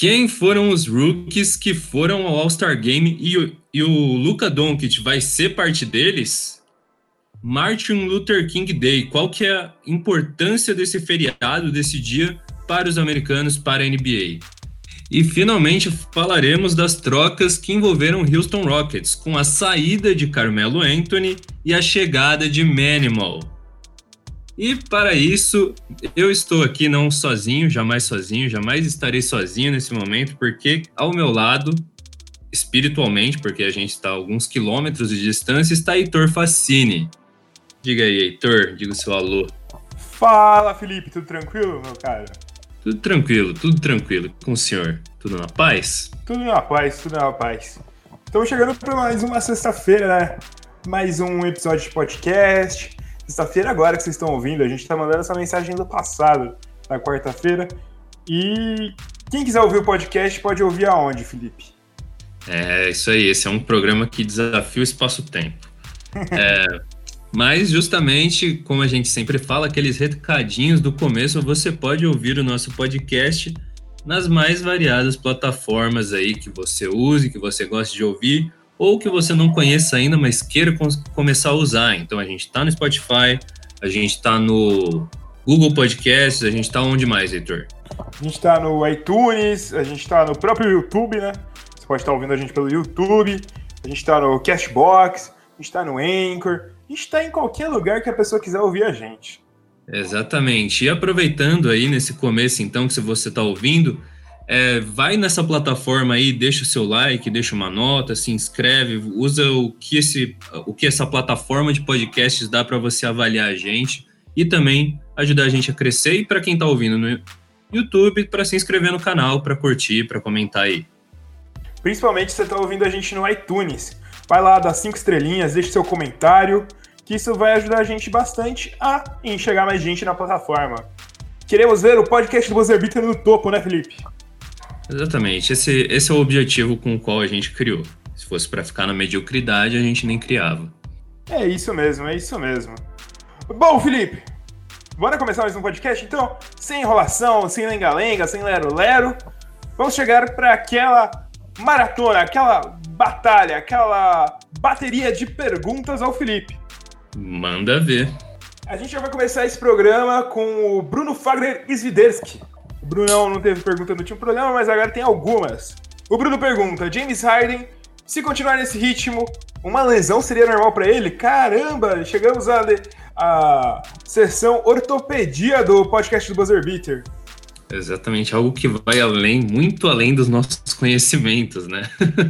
Quem foram os rookies que foram ao All-Star Game e o, e o Luka Doncic vai ser parte deles? Martin Luther King Day. Qual que é a importância desse feriado, desse dia para os americanos, para a NBA? E finalmente falaremos das trocas que envolveram Houston Rockets, com a saída de Carmelo Anthony e a chegada de Manimal. E para isso, eu estou aqui não sozinho, jamais sozinho, jamais estarei sozinho nesse momento, porque ao meu lado, espiritualmente, porque a gente está a alguns quilômetros de distância, está Heitor Facine. Diga aí, Heitor, diga o seu alô. Fala, Felipe, tudo tranquilo, meu cara? Tudo tranquilo, tudo tranquilo. Com o senhor, tudo na paz? Tudo na paz, tudo na paz. Estamos chegando para mais uma sexta-feira, né? Mais um episódio de podcast Sexta-feira agora que vocês estão ouvindo, a gente está mandando essa mensagem do passado, na quarta-feira. E quem quiser ouvir o podcast pode ouvir aonde, Felipe? É isso aí, esse é um programa que desafia o espaço-tempo. É, mas justamente, como a gente sempre fala, aqueles recadinhos do começo, você pode ouvir o nosso podcast nas mais variadas plataformas aí que você use, que você gosta de ouvir, ou que você não conheça ainda, mas queira começar a usar. Então a gente está no Spotify, a gente está no Google Podcasts, a gente está onde mais, Heitor? A gente está no iTunes, a gente está no próprio YouTube, né? Você pode estar ouvindo a gente pelo YouTube, a gente está no Cashbox, a gente está no Anchor, a gente está em qualquer lugar que a pessoa quiser ouvir a gente. Exatamente. E aproveitando aí nesse começo, então, que se você está ouvindo, é, vai nessa plataforma aí, deixa o seu like, deixa uma nota, se inscreve, usa o que, esse, o que essa plataforma de podcasts dá para você avaliar a gente e também ajudar a gente a crescer. E para quem está ouvindo no YouTube, para se inscrever no canal, para curtir, para comentar aí. Principalmente se você está ouvindo a gente no iTunes. Vai lá, dá cinco estrelinhas, deixa seu comentário, que isso vai ajudar a gente bastante a enxergar mais gente na plataforma. Queremos ver o podcast do Buzzer Beater no topo, né, Felipe? Exatamente. Esse, esse é o objetivo com o qual a gente criou. Se fosse para ficar na mediocridade, a gente nem criava. É isso mesmo, é isso mesmo. Bom, Felipe, bora começar mais um podcast então? Sem enrolação, sem lenga-lenga, sem lero-lero. Vamos chegar para aquela maratona, aquela batalha, aquela bateria de perguntas ao Felipe. Manda ver. A gente já vai começar esse programa com o Bruno Fagner Swiderski. Brunão não teve pergunta no último programa, mas agora tem algumas. O Bruno pergunta: James Harden, se continuar nesse ritmo, uma lesão seria normal para ele? Caramba, chegamos à a sessão ortopedia do podcast do Buzzer Beater. Exatamente, algo que vai além, muito além dos nossos conhecimentos, né?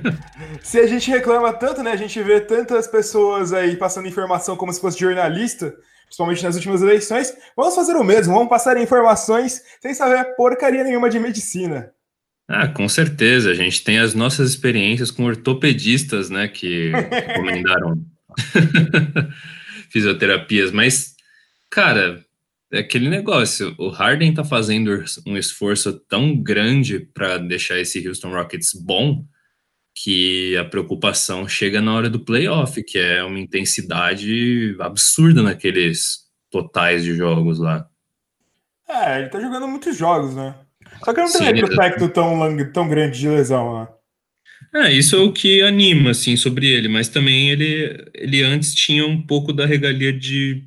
se a gente reclama tanto, né? A gente vê tantas pessoas aí passando informação como se fosse jornalista principalmente nas últimas eleições, vamos fazer o mesmo, vamos passar informações sem saber porcaria nenhuma de medicina. Ah, com certeza. A gente tem as nossas experiências com ortopedistas, né, que recomendaram fisioterapias, mas, cara, é aquele negócio. O Harden tá fazendo um esforço tão grande para deixar esse Houston Rockets bom que a preocupação chega na hora do playoff, que é uma intensidade absurda naqueles totais de jogos lá. É, ele tá jogando muitos jogos, né? Só que não tem retrospecto tão, tão grande de lesão, né? É, isso é o que anima, assim, sobre ele, mas também ele, ele antes tinha um pouco da regalia de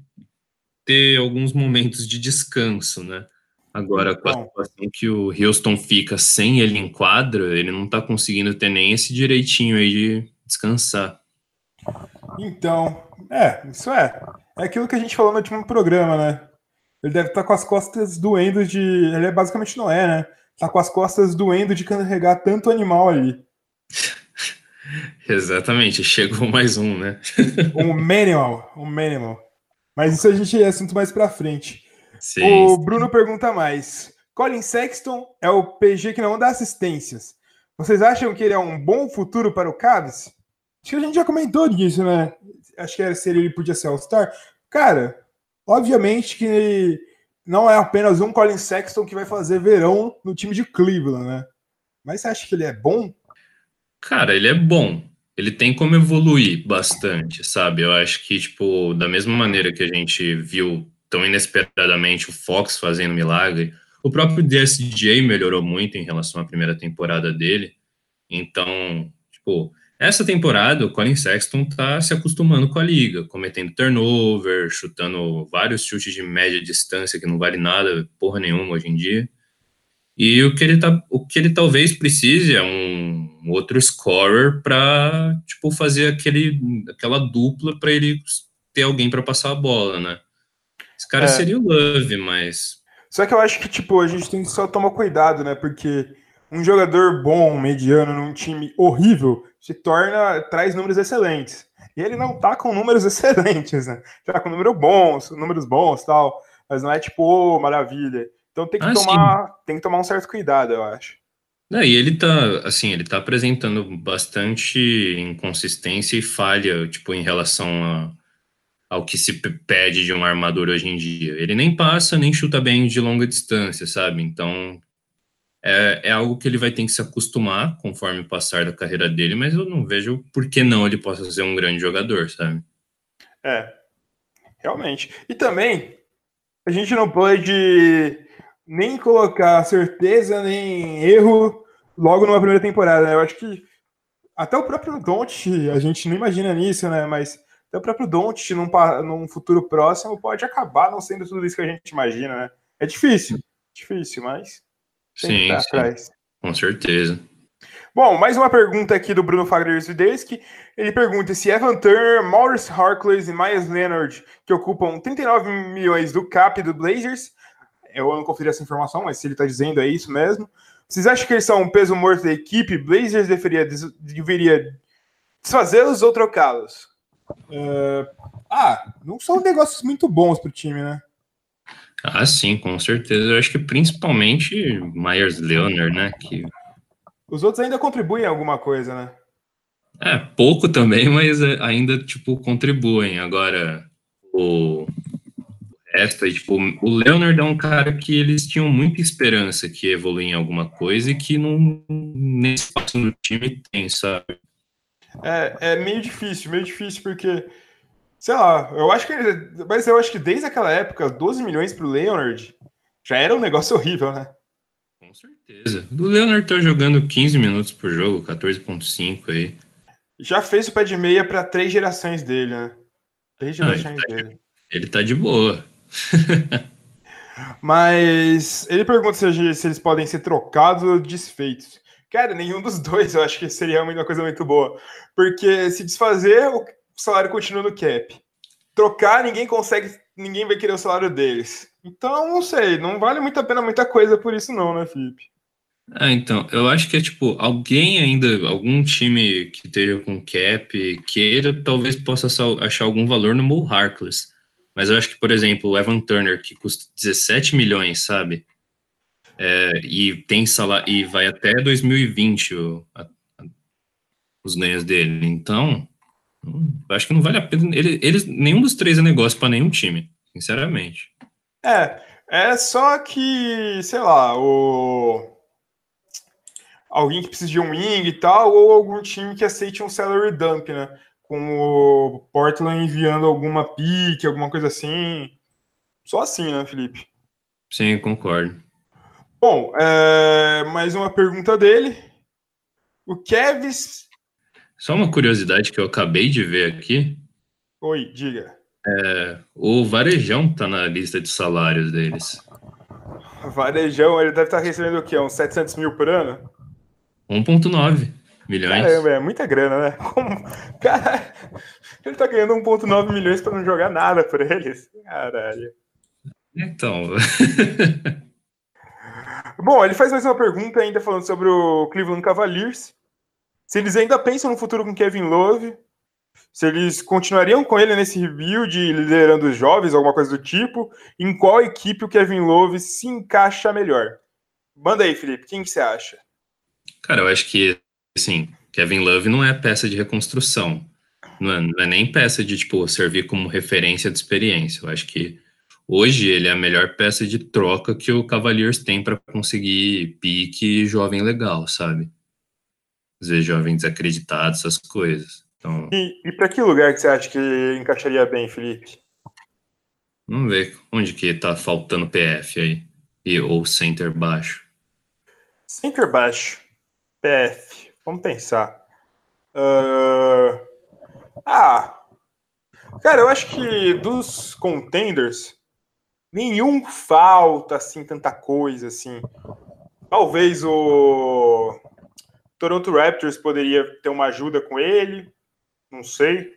ter alguns momentos de descanso, né? Agora, com a situação que o Houston fica sem ele em quadra, ele não tá conseguindo ter nem esse direitinho aí de descansar. Então, é, isso é. É aquilo que a gente falou no último programa, né? Ele deve estar tá com as costas doendo de. Ele é basicamente não é, né? Tá com as costas doendo de carregar tanto animal ali. Exatamente, chegou mais um, né? um manimal, um manimal. Mas isso a gente é assunto mais pra frente. Sim, o Bruno pergunta mais. Colin Sexton é o PG que não dá assistências. Vocês acham que ele é um bom futuro para o Cavs? Acho que a gente já comentou disso, né? Acho que era se ele podia ser All-Star. Cara, obviamente que não é apenas um Colin Sexton que vai fazer verão no time de Cleveland, né? Mas você acha que ele é bom? Cara, ele é bom. Ele tem como evoluir bastante, sabe? Eu acho que, tipo, da mesma maneira que a gente viu tão inesperadamente o Fox fazendo milagre, O próprio DSJ melhorou muito em relação à primeira temporada dele. Então, tipo, essa temporada o Colin Sexton tá se acostumando com a liga, cometendo turnover, chutando vários chutes de média distância que não vale nada, porra nenhuma hoje em dia. E o que ele, tá, o que ele talvez precise é um outro scorer para tipo fazer aquele, aquela dupla para ele ter alguém para passar a bola, né? Esse cara é. seria o Love, mas só que eu acho que tipo a gente tem que só tomar cuidado, né? Porque um jogador bom, mediano, num time horrível, se torna traz números excelentes. E ele não tá com números excelentes, né? Tá com números bons, números bons, tal, mas não é tipo, oh, maravilha. Então tem que ah, tomar, sim. tem que tomar um certo cuidado, eu acho. É, e ele tá, assim, ele tá apresentando bastante inconsistência e falha, tipo, em relação a, ao que se pede de um armador hoje em dia. Ele nem passa, nem chuta bem de longa distância, sabe? Então, é, é algo que ele vai ter que se acostumar conforme passar da carreira dele, mas eu não vejo por que não ele possa ser um grande jogador, sabe? É, realmente. E também, a gente não pode nem colocar certeza nem erro logo numa primeira temporada. Né? Eu acho que até o próprio Don't, a gente não imagina nisso, né? Mas até o próprio Don't, num, num futuro próximo, pode acabar não sendo tudo isso que a gente imagina, né? É difícil, difícil, mas sim, sim. Atrás. com certeza. Bom, mais uma pergunta aqui do Bruno Fagner que Ele pergunta se Evan Turner, Maurice Harkless e Myers Leonard, que ocupam 39 milhões do cap do Blazers, eu não conferi essa informação, mas se ele está dizendo é isso mesmo. Vocês acham que eles são um peso morto da equipe? Blazers deveria, deveria desfazê-los ou trocá-los? Uh, ah, não são negócios muito bons para o time, né? Ah, sim, com certeza. Eu acho que principalmente Myers Leonard, né? Que... Os outros ainda contribuem alguma coisa, né? É, pouco também, mas ainda, tipo, contribuem. Agora, o resto, e, tipo, o Leonard é um cara que eles tinham muita esperança que evoluir em alguma coisa e que não nem espaço no time tem, sabe? É, é meio difícil, meio difícil, porque, sei lá, eu acho que. Mas eu acho que desde aquela época, 12 milhões pro Leonard já era um negócio horrível, né? Com certeza. O Leonard tá jogando 15 minutos por jogo, 14,5 aí. Já fez o pé de meia para três gerações dele, né? Três gerações ele tá dele. De, ele tá de boa. Mas ele pergunta se, se, eles podem ser trocados ou desfeitos. Cara, nenhum dos dois eu acho que seria uma coisa muito boa. Porque se desfazer, o salário continua no cap. Trocar, ninguém consegue, ninguém vai querer o salário deles. Então, não sei, não vale muito a pena muita coisa por isso, não, né, Felipe? Ah, então, eu acho que é tipo, alguém ainda, algum time que esteja com cap, queira, talvez possa achar algum valor no Mo Harkless. Mas eu acho que, por exemplo, o Evan Turner, que custa 17 milhões, sabe? É, e tem salário, e vai até 2020 o, a, os ganhos dele. Então, acho que não vale a pena. Ele, eles, nenhum dos três é negócio para nenhum time, sinceramente. É, é só que, sei lá, o alguém que precisa de um wing e tal, ou algum time que aceite um salary dump, né? com o Portland enviando alguma pique, alguma coisa assim. Só assim, né, Felipe? Sim, concordo. Bom, é... mais uma pergunta dele. O Kevs. Só uma curiosidade que eu acabei de ver aqui. Oi, diga. É, o Varejão tá na lista de salários deles. Varejão, ele deve estar recebendo o quê? Uns 700 mil por ano? 1,9. Milhões? Caramba, é muita grana, né? Como... Cara, ele tá ganhando 1,9 milhões para não jogar nada por eles. Caralho. Então. Bom, ele faz mais uma pergunta ainda falando sobre o Cleveland Cavaliers. Se eles ainda pensam no futuro com Kevin Love, se eles continuariam com ele nesse rebuild, liderando os jovens, alguma coisa do tipo, em qual equipe o Kevin Love se encaixa melhor? Manda aí, Felipe, quem que você acha? Cara, eu acho que assim, Kevin Love não é peça de reconstrução. Não é, não é, nem peça de, tipo, servir como referência de experiência. Eu acho que hoje ele é a melhor peça de troca que o Cavaliers tem para conseguir pique jovem legal, sabe? Às vezes jovem desacreditado, essas coisas. Então... E, e para que lugar que você acha que encaixaria bem, Felipe? Vamos ver onde que tá faltando PF aí. E, ou center baixo? Center baixo. PF. Vamos pensar. Uh... Ah. Cara, eu acho que dos contenders, nenhum falta assim tanta coisa assim. Talvez o Toronto Raptors poderia ter uma ajuda com ele, não sei.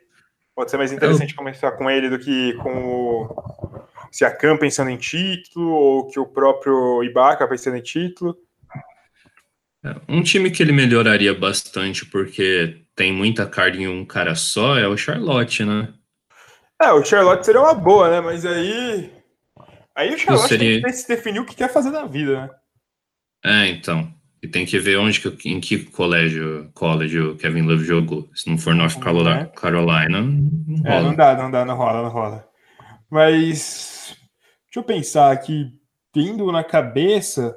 Pode ser mais interessante eu... começar com ele do que com o Siakam pensando em título ou que o próprio Ibaka pensando em título. É, um time que ele melhoraria bastante porque tem muita carga em um cara só é o Charlotte, né? É, o Charlotte seria uma boa, né? Mas aí. Aí o Charlotte seria... tem que se definir o que quer fazer na vida, né? É, então. E tem que ver onde que, em que colégio, college o Kevin Love jogou. Se não for North Carolina, é. Carolina não rola. É, não dá, não dá, não rola, não rola. Mas deixa eu pensar aqui, tendo na cabeça,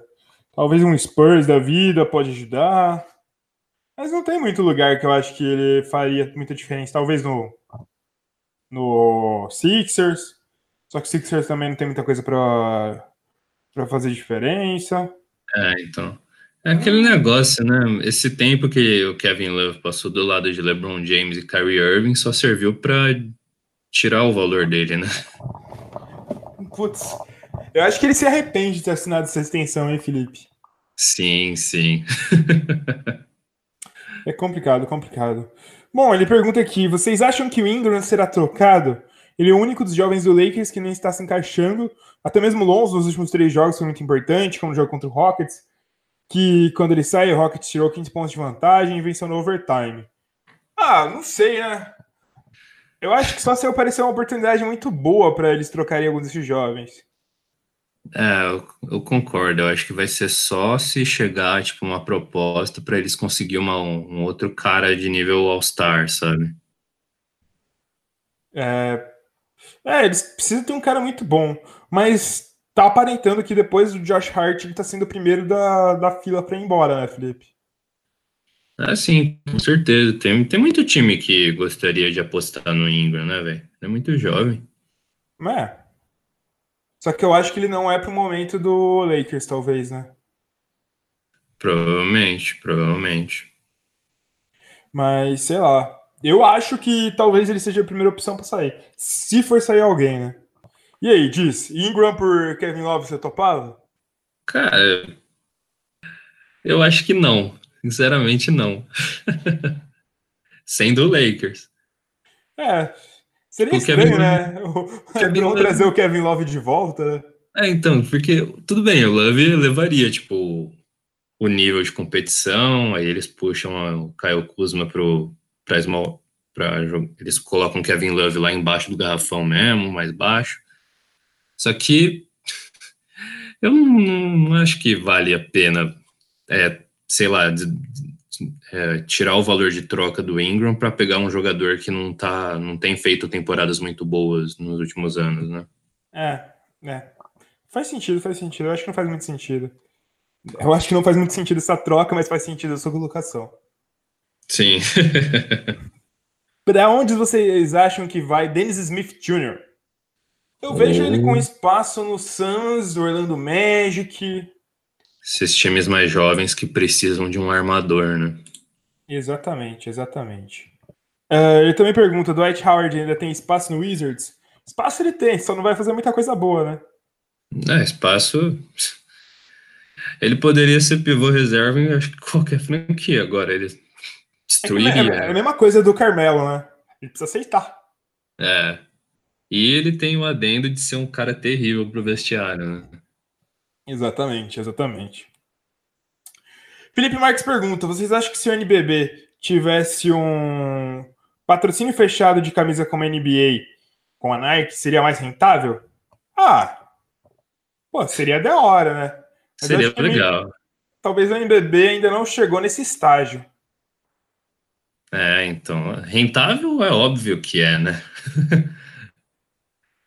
talvez um Spurs da vida pode ajudar. Mas não tem muito lugar que eu acho que ele faria muita diferença. Talvez no, no Sixers. Só que o Sixers também não tem muita coisa para fazer diferença. É, então. É aquele negócio, né? Esse tempo que o Kevin Love passou do lado de LeBron James e Kyrie Irving só serviu para tirar o valor dele, né? Putz, eu acho que ele se arrepende de ter assinado essa extensão, hein, Felipe? Sim, sim. é complicado, complicado. Bom, ele pergunta aqui: vocês acham que o Ingram será trocado? Ele é o único dos jovens do Lakers que nem está se encaixando. Até mesmo Lonzo nos últimos três jogos foi muito importante, como o jogo contra o Rockets que quando ele sai, o Rockets tirou 15 pontos de vantagem e venceu no overtime. Ah, não sei, né? Eu acho que só se aparecer uma oportunidade muito boa para eles trocarem alguns desses jovens. É, eu, eu, concordo. Eu acho que vai ser só se chegar, tipo, uma proposta para eles conseguir uma, um outro cara de nível All-Star, sabe? É, é, eles precisam ter um cara muito bom. Mas tá aparentando que depois o Josh Hart está sendo o primeiro da, da fila para ir embora, né, Felipe? Ah, sim, com certeza. Tem, tem muito time que gostaria de apostar no Ingram, né, velho? É muito jovem. É. Só que eu acho que ele não é pro momento do Lakers, talvez, né? Provavelmente, provavelmente. Mas, sei lá. Eu acho que talvez ele seja a primeira opção para sair. Se for sair alguém, né? E aí, diz, Ingram por Kevin Love você topava? Cara, eu acho que não. Sinceramente, não. Sendo o Lakers. É, seria tipo, estranho, Kevin... né? O Kevin Love... trazer o Kevin Love de volta, né? É, então, porque tudo bem, o Love levaria, tipo, o nível de competição, aí eles puxam o Kyle Kuzma pro, pra small, pra, eles colocam Kevin Love lá embaixo do garrafão mesmo, mais baixo. Só que eu não, não acho que vale a pena, é, sei lá, de, é, tirar o valor de troca do Ingram para pegar um jogador que não tá, não tem feito temporadas muito boas nos últimos anos, né? É, é. Faz sentido, faz sentido. Eu acho que não faz muito sentido. Eu acho que não faz muito sentido essa troca, mas faz sentido a sua colocação. Sim. para onde vocês acham que vai Dennis Smith Jr.? Eu vejo ele com espaço no Suns, Orlando Magic. Esses times mais jovens que precisam de um armador, né? Exatamente, exatamente. Uh, ele também pergunta: Dwight Howard ainda tem espaço no Wizards? Espaço ele tem, só não vai fazer muita coisa boa, né? É, espaço. Ele poderia ser pivô reserva em acho que qualquer franquia agora. Ele destruiria. É, é, é a mesma coisa do Carmelo, né? Ele precisa aceitar. É. E ele tem o adendo de ser um cara terrível pro vestiário, né? Exatamente, exatamente. Felipe Marques pergunta: vocês acham que se o NBB tivesse um patrocínio fechado de camisa como a NBA com a Nike, seria mais rentável? Ah, pô, seria da hora, né? Mas seria legal. talvez o NBB ainda não chegou nesse estágio. É, então, rentável é óbvio que é, né?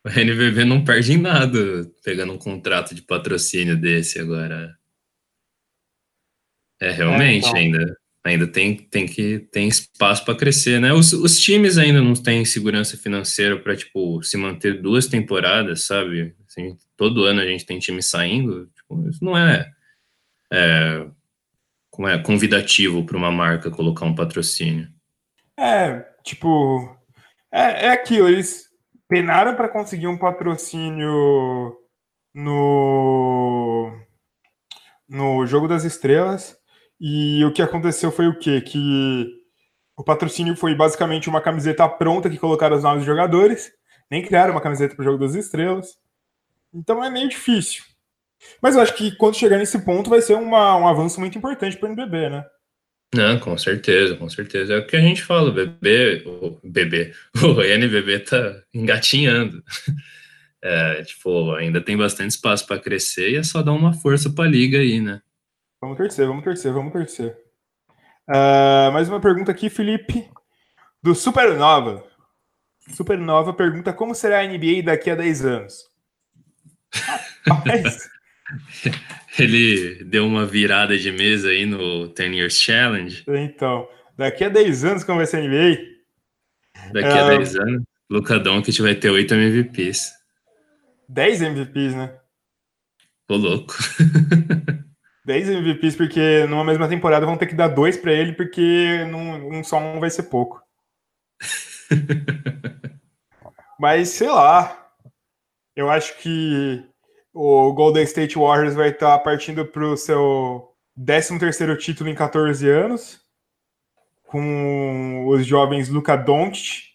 O NVB não perde em nada pegando um contrato de patrocínio desse agora. É, realmente, é, então. ainda, ainda tem, tem que tem espaço para crescer, né? Os, os times ainda não têm segurança financeira para tipo se manter duas temporadas, sabe? Assim, todo ano a gente tem time saindo, Isso não é, é, é convidativo para uma marca colocar um patrocínio. É, tipo, é, é aquilo, eles penaram para conseguir um patrocínio no no jogo das estrelas e o que aconteceu foi o quê? Que o patrocínio foi basicamente uma camiseta pronta que colocaram os nomes dos jogadores, nem criaram uma camiseta para o jogo das estrelas. Então é meio difícil. Mas eu acho que quando chegar nesse ponto vai ser uma, um avanço muito importante para o NBB, né? Não, com certeza, com certeza. É o que a gente fala, o bebê, o bebê, o NBB tá engatinhando. É, tipo, ainda tem bastante espaço para crescer e é só dar uma força para a liga aí, né? Vamos torcer, vamos torcer, vamos torcer. Uh, mais uma pergunta aqui, Felipe, do Supernova. Supernova pergunta como será a NBA daqui a 10 anos. Mas... Ele deu uma virada de mesa aí no 10 Years Challenge. Então, daqui a 10 anos, como vai ser NBA? Daqui a 10 ah, anos, Luca Doncic vai ter 8 MVPs. 10 MVPs, né? Tô louco. 10 MVPs, porque numa mesma temporada vão ter que dar dois para ele, porque num, um só um vai ser pouco. Mas sei lá. Eu acho que o Golden State Warriors vai estar partindo para o seu 13º título em 14 anos, com os jovens Luca Doncic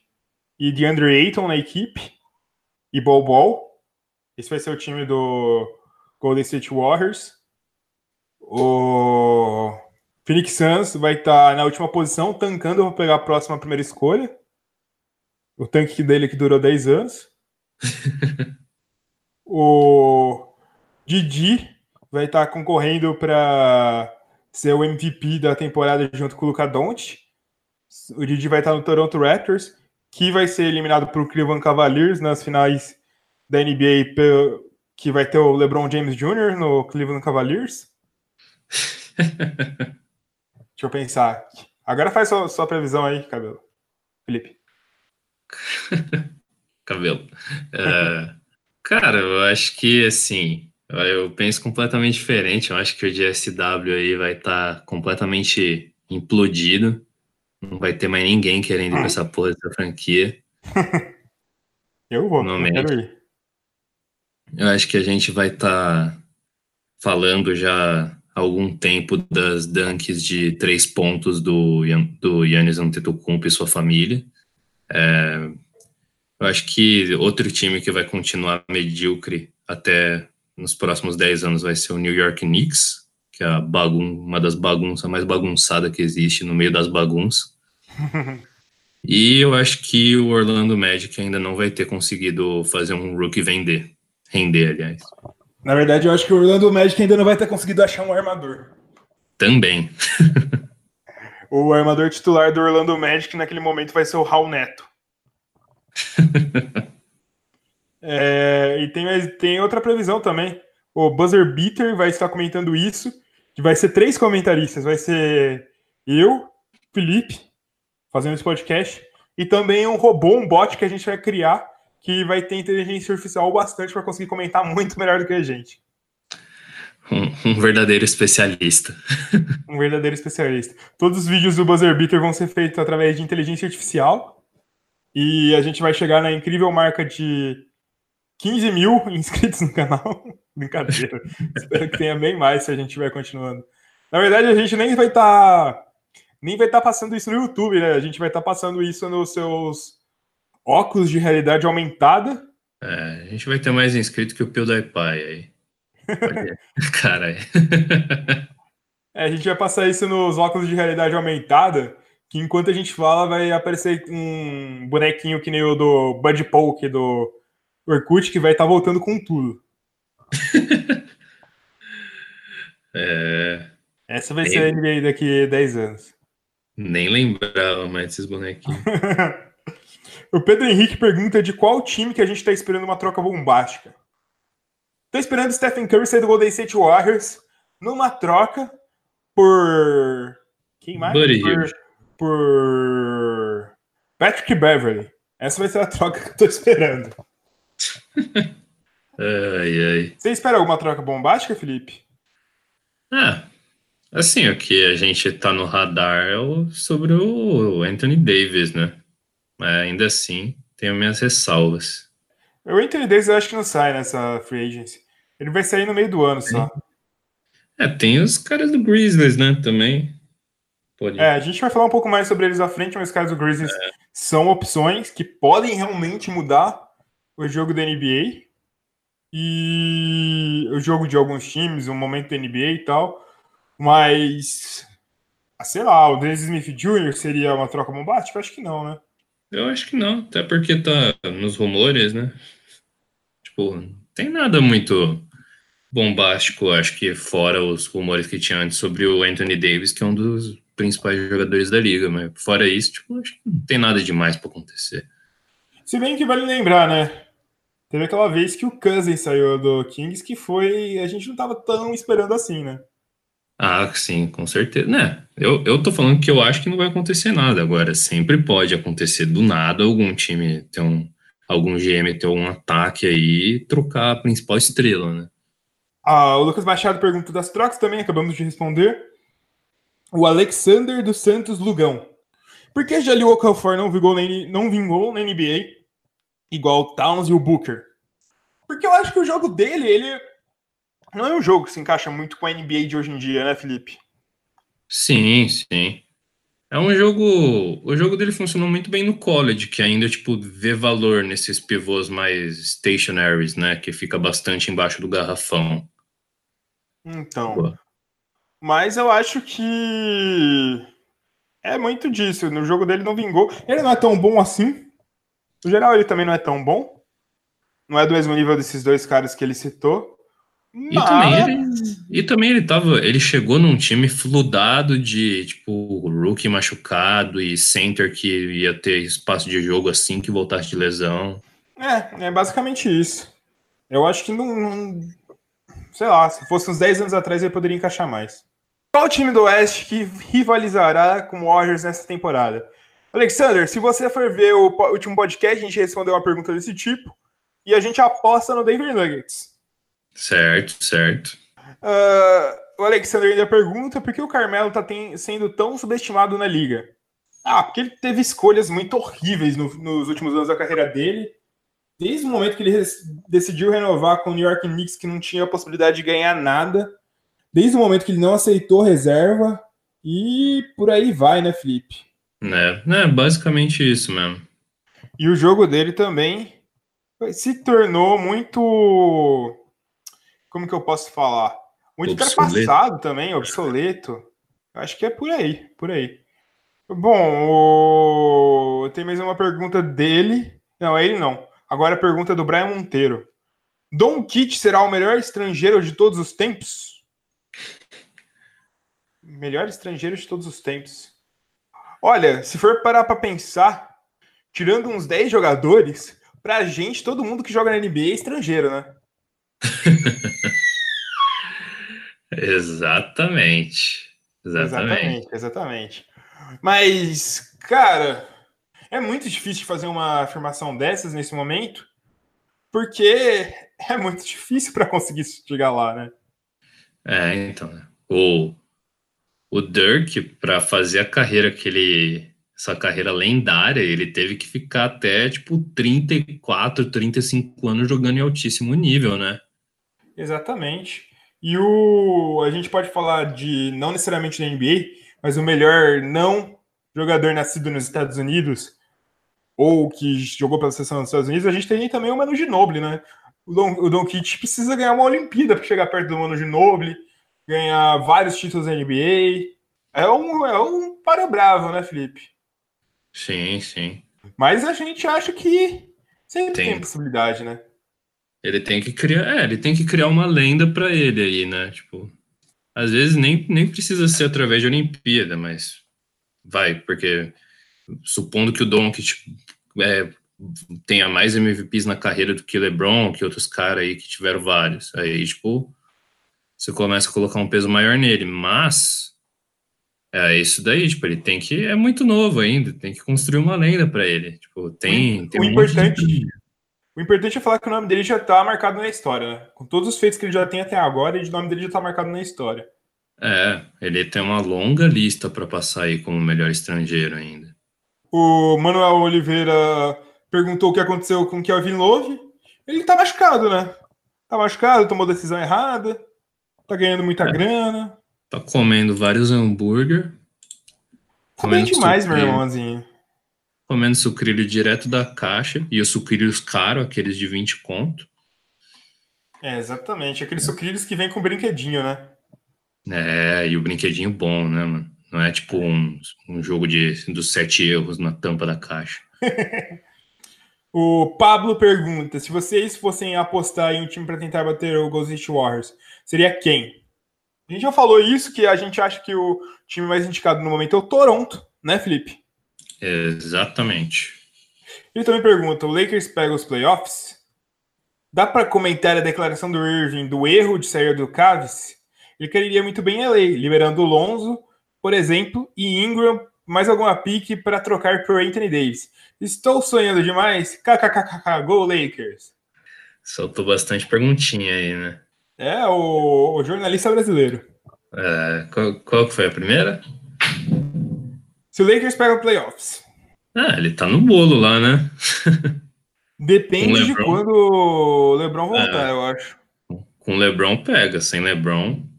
e DeAndre Ayton na equipe, e Bol Bol. Esse vai ser o time do Golden State Warriors. O Phoenix Suns vai estar na última posição, tancando para pegar a próxima primeira escolha. O tanque dele que durou 10 anos. o Didi vai estar concorrendo para ser o MVP da temporada junto com o Luca Doncic. O Didi vai estar no Toronto Raptors, que vai ser eliminado para o Cleveland Cavaliers nas finais da NBA, que vai ter o LeBron James Jr. no Cleveland Cavaliers. Deixa eu pensar. Agora faz sua, sua previsão aí, cabelo. Felipe. cabelo. Uh, cara, eu acho que assim. Eu penso completamente diferente. Eu acho que o DSW aí vai estar tá completamente implodido. Não vai ter mais ninguém querendo ir pra essa porra dessa franquia. eu vou, eu quero ir. Eu acho que a gente vai estar tá falando já algum tempo das dunks de três pontos do, do Yannis Antetokounmpo e sua família. É, eu acho que outro time que vai continuar medíocre até nos próximos 10 anos vai ser o New York Knicks, que é uma das bagunças mais bagunçadas que existe no meio das bagunças. e eu acho que o Orlando Magic ainda não vai ter conseguido fazer um rookie vender, render, aliás. Na verdade, eu acho que o Orlando Magic ainda não vai ter conseguido achar um armador. Também. o armador titular do Orlando Magic naquele momento vai ser o Raul Neto. é, e tem, tem outra previsão também. O Buzzer Beater vai estar comentando isso. Que vai ser três comentaristas. Vai ser eu, Felipe, fazendo esse podcast. E também um robô, um bot que a gente vai criar que vai ter inteligência artificial bastante para conseguir comentar muito melhor do que a gente. Um, um, verdadeiro especialista. um verdadeiro especialista. Todos os vídeos do Buzzer Beater vão ser feitos através de inteligência artificial. E a gente vai chegar na incrível marca de 15 mil inscritos no canal. Brincadeira. Espero que tenha bem mais se a gente estiver continuando. Na verdade, a gente nem vai estar. Tá, nem vai estar tá passando isso no YouTube, né? A gente vai estar tá passando isso nos seus óculos de realidade aumentada. É, a gente vai ter mais inscrito que o PewDiePie aí. Caralho. É, a gente vai passar isso nos óculos de realidade aumentada, que enquanto a gente fala vai aparecer um bonequinho que nem o do Bud Poke do Orkut, que vai estar tá voltando com tudo. é... Essa vai Nem... ser a NBA daqui a 10 anos. Nem lembrava mais desses bonequinhos. O Pedro Henrique pergunta de qual time que a gente está esperando uma troca bombástica. Estou esperando o Stephen Curry sair do Golden State Warriors numa troca por. Quem mais? Buddy por, por Patrick Beverly. Essa vai ser a troca que eu estou esperando. Ai, ai. Você espera alguma troca bombástica, Felipe? É. Assim, o que a gente tá no radar é o, sobre o Anthony Davis, né? Mas ainda assim, tenho minhas ressalvas. O Anthony Davis eu acho que não sai nessa free agency. Ele vai sair no meio do ano só. É, tem os caras do Grizzlies, né, também. Pode. É, a gente vai falar um pouco mais sobre eles à frente, mas caras do Grizzlies é. são opções que podem realmente mudar o jogo da NBA e o jogo de alguns times, o momento da NBA e tal. Mas, sei lá, o Dennis Smith Jr. seria uma troca bombástica? Acho que não, né? Eu acho que não, até porque tá nos rumores, né? Tipo, tem nada muito bombástico, acho que fora os rumores que tinha antes sobre o Anthony Davis, que é um dos principais jogadores da liga, mas fora isso, tipo, acho que não tem nada demais para acontecer. Se bem que vale lembrar, né? Teve aquela vez que o Cousins saiu do Kings, que foi. A gente não tava tão esperando assim, né? Ah, sim, com certeza. Né? Eu, eu tô falando que eu acho que não vai acontecer nada. Agora, sempre pode acontecer do nada algum time ter um. Algum GM ter um ataque aí e trocar a principal estrela, né? Ah, o Lucas Machado perguntou das trocas também, acabamos de responder. O Alexander dos Santos Lugão. Por que Jalil Okafor não vingou, na, não vingou na NBA igual o Towns e o Booker? Porque eu acho que o jogo dele, ele não é um jogo que se encaixa muito com a NBA de hoje em dia, né, Felipe? Sim, sim. É um jogo. O jogo dele funcionou muito bem no college, que ainda, tipo, vê valor nesses pivôs mais stationaries, né? Que fica bastante embaixo do garrafão. Então. Boa. Mas eu acho que. É muito disso. No jogo dele não vingou. Ele não é tão bom assim. No geral, ele também não é tão bom. Não é do mesmo nível desses dois caras que ele citou. Mas... E também, ele, e também ele tava. Ele chegou num time fludado de tipo rookie machucado e center que ia ter espaço de jogo assim que voltasse de lesão. É, é basicamente isso. Eu acho que não, não. Sei lá, se fosse uns 10 anos atrás ele poderia encaixar mais. Qual time do Oeste que rivalizará com o Warriors nessa temporada? Alexander, se você for ver o último podcast, a gente respondeu uma pergunta desse tipo e a gente aposta no Denver Nuggets. Certo, certo. Uh, o Alexander ainda pergunta por que o Carmelo está sendo tão subestimado na liga. Ah, porque ele teve escolhas muito horríveis no, nos últimos anos da carreira dele. Desde o momento que ele decidiu renovar com o New York Knicks, que não tinha a possibilidade de ganhar nada. Desde o momento que ele não aceitou reserva. E por aí vai, né, Felipe? É, é basicamente isso mesmo. E o jogo dele também se tornou muito como que eu posso falar? Muito ultrapassado também, obsoleto. Acho que é por aí, por aí. Bom, o... tem mais uma pergunta dele. Não, é ele não. Agora a pergunta do Brian Monteiro. Don Kit será o melhor estrangeiro de todos os tempos? Melhor estrangeiro de todos os tempos. Olha, se for parar para pensar, tirando uns 10 jogadores, pra gente, todo mundo que joga na NBA é estrangeiro, né? exatamente. Exatamente. Exatamente, exatamente. Mas, cara, é muito difícil fazer uma afirmação dessas nesse momento, porque é muito difícil para conseguir chegar lá, né? É, então, né? o, o Dirk, para fazer a carreira que ele essa carreira lendária, ele teve que ficar até tipo 34, 35 anos jogando em altíssimo nível, né? Exatamente. E o a gente pode falar de não necessariamente da NBA, mas o melhor não jogador nascido nos Estados Unidos ou que jogou pela seleção dos Estados Unidos, a gente tem também o Manu Ginobili, né? O Don, o Don precisa ganhar uma Olimpíada para chegar perto do Manu Ginobili, ganhar vários títulos da NBA. É um, é um para bravo, né, Felipe? Sim, sim. Mas a gente acha que sempre tem, tem possibilidade, né? Ele tem que criar, é, ele tem que criar uma lenda para ele aí, né? Tipo, às vezes nem, nem precisa ser através de Olimpíada, mas vai, porque supondo que o Doncic é, tenha mais MVPs na carreira do que LeBron, que outros caras aí que tiveram vários, aí tipo você começa a colocar um peso maior nele, mas é isso daí, tipo, ele tem que é muito novo ainda, tem que construir uma lenda para ele, tipo, tem, tem o um importante de O importante é falar que o nome dele já tá marcado na história, né? Com todos os feitos que ele já tem até agora, o nome dele já tá marcado na história. É, ele tem uma longa lista para passar aí como melhor estrangeiro ainda. O Manuel Oliveira perguntou o que aconteceu com o Kelvin Love. Ele tá machucado, né? Tá machucado, tomou decisão errada, tá ganhando muita é. grana. Tá comendo vários hambúrguer. Tá bem demais, meu irmãozinho. Comendo sucrilho direto da caixa. E os sucrilhos caros, aqueles de 20 conto. É, exatamente. Aqueles sucrilhos que vem com brinquedinho, né? É, e o brinquedinho bom, né, mano? Não é tipo um, um jogo de, dos sete erros na tampa da caixa. o Pablo pergunta: se vocês fossem apostar em um time para tentar bater o Ghost Warriors, seria quem? A gente já falou isso, que a gente acha que o time mais indicado no momento é o Toronto, né, Felipe? Exatamente. Ele também pergunta: o Lakers pega os playoffs? Dá para comentar a declaração do Irving do erro de sair do Cavs? Ele queria muito bem a lei, liberando o Lonzo, por exemplo, e Ingram, mais alguma pique para trocar por Anthony Davis. Estou sonhando demais? KKKK, go Lakers! Soltou bastante perguntinha aí, né? É, o, o jornalista brasileiro. É, qual, qual foi a primeira? Se o Lakers pega playoffs. Ah, ele tá no bolo lá, né? Depende de quando o LeBron voltar, é, eu acho. Com o LeBron pega, sem LeBron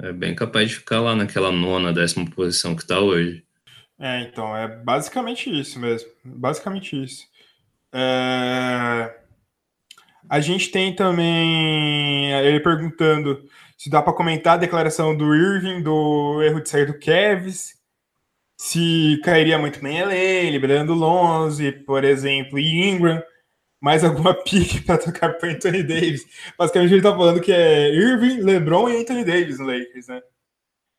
é bem capaz de ficar lá naquela nona, décima posição que está hoje. É, então, é basicamente isso mesmo. Basicamente isso. É... A gente tem também ele perguntando se dá para comentar a declaração do Irving do erro de sair do Kevs, se cairia muito bem ele, liberando Lonze, por exemplo, e Ingram mais alguma pique para tocar para Anthony Davis. Basicamente, ele tá falando que é Irving, LeBron e Anthony Davis no Lakers, né?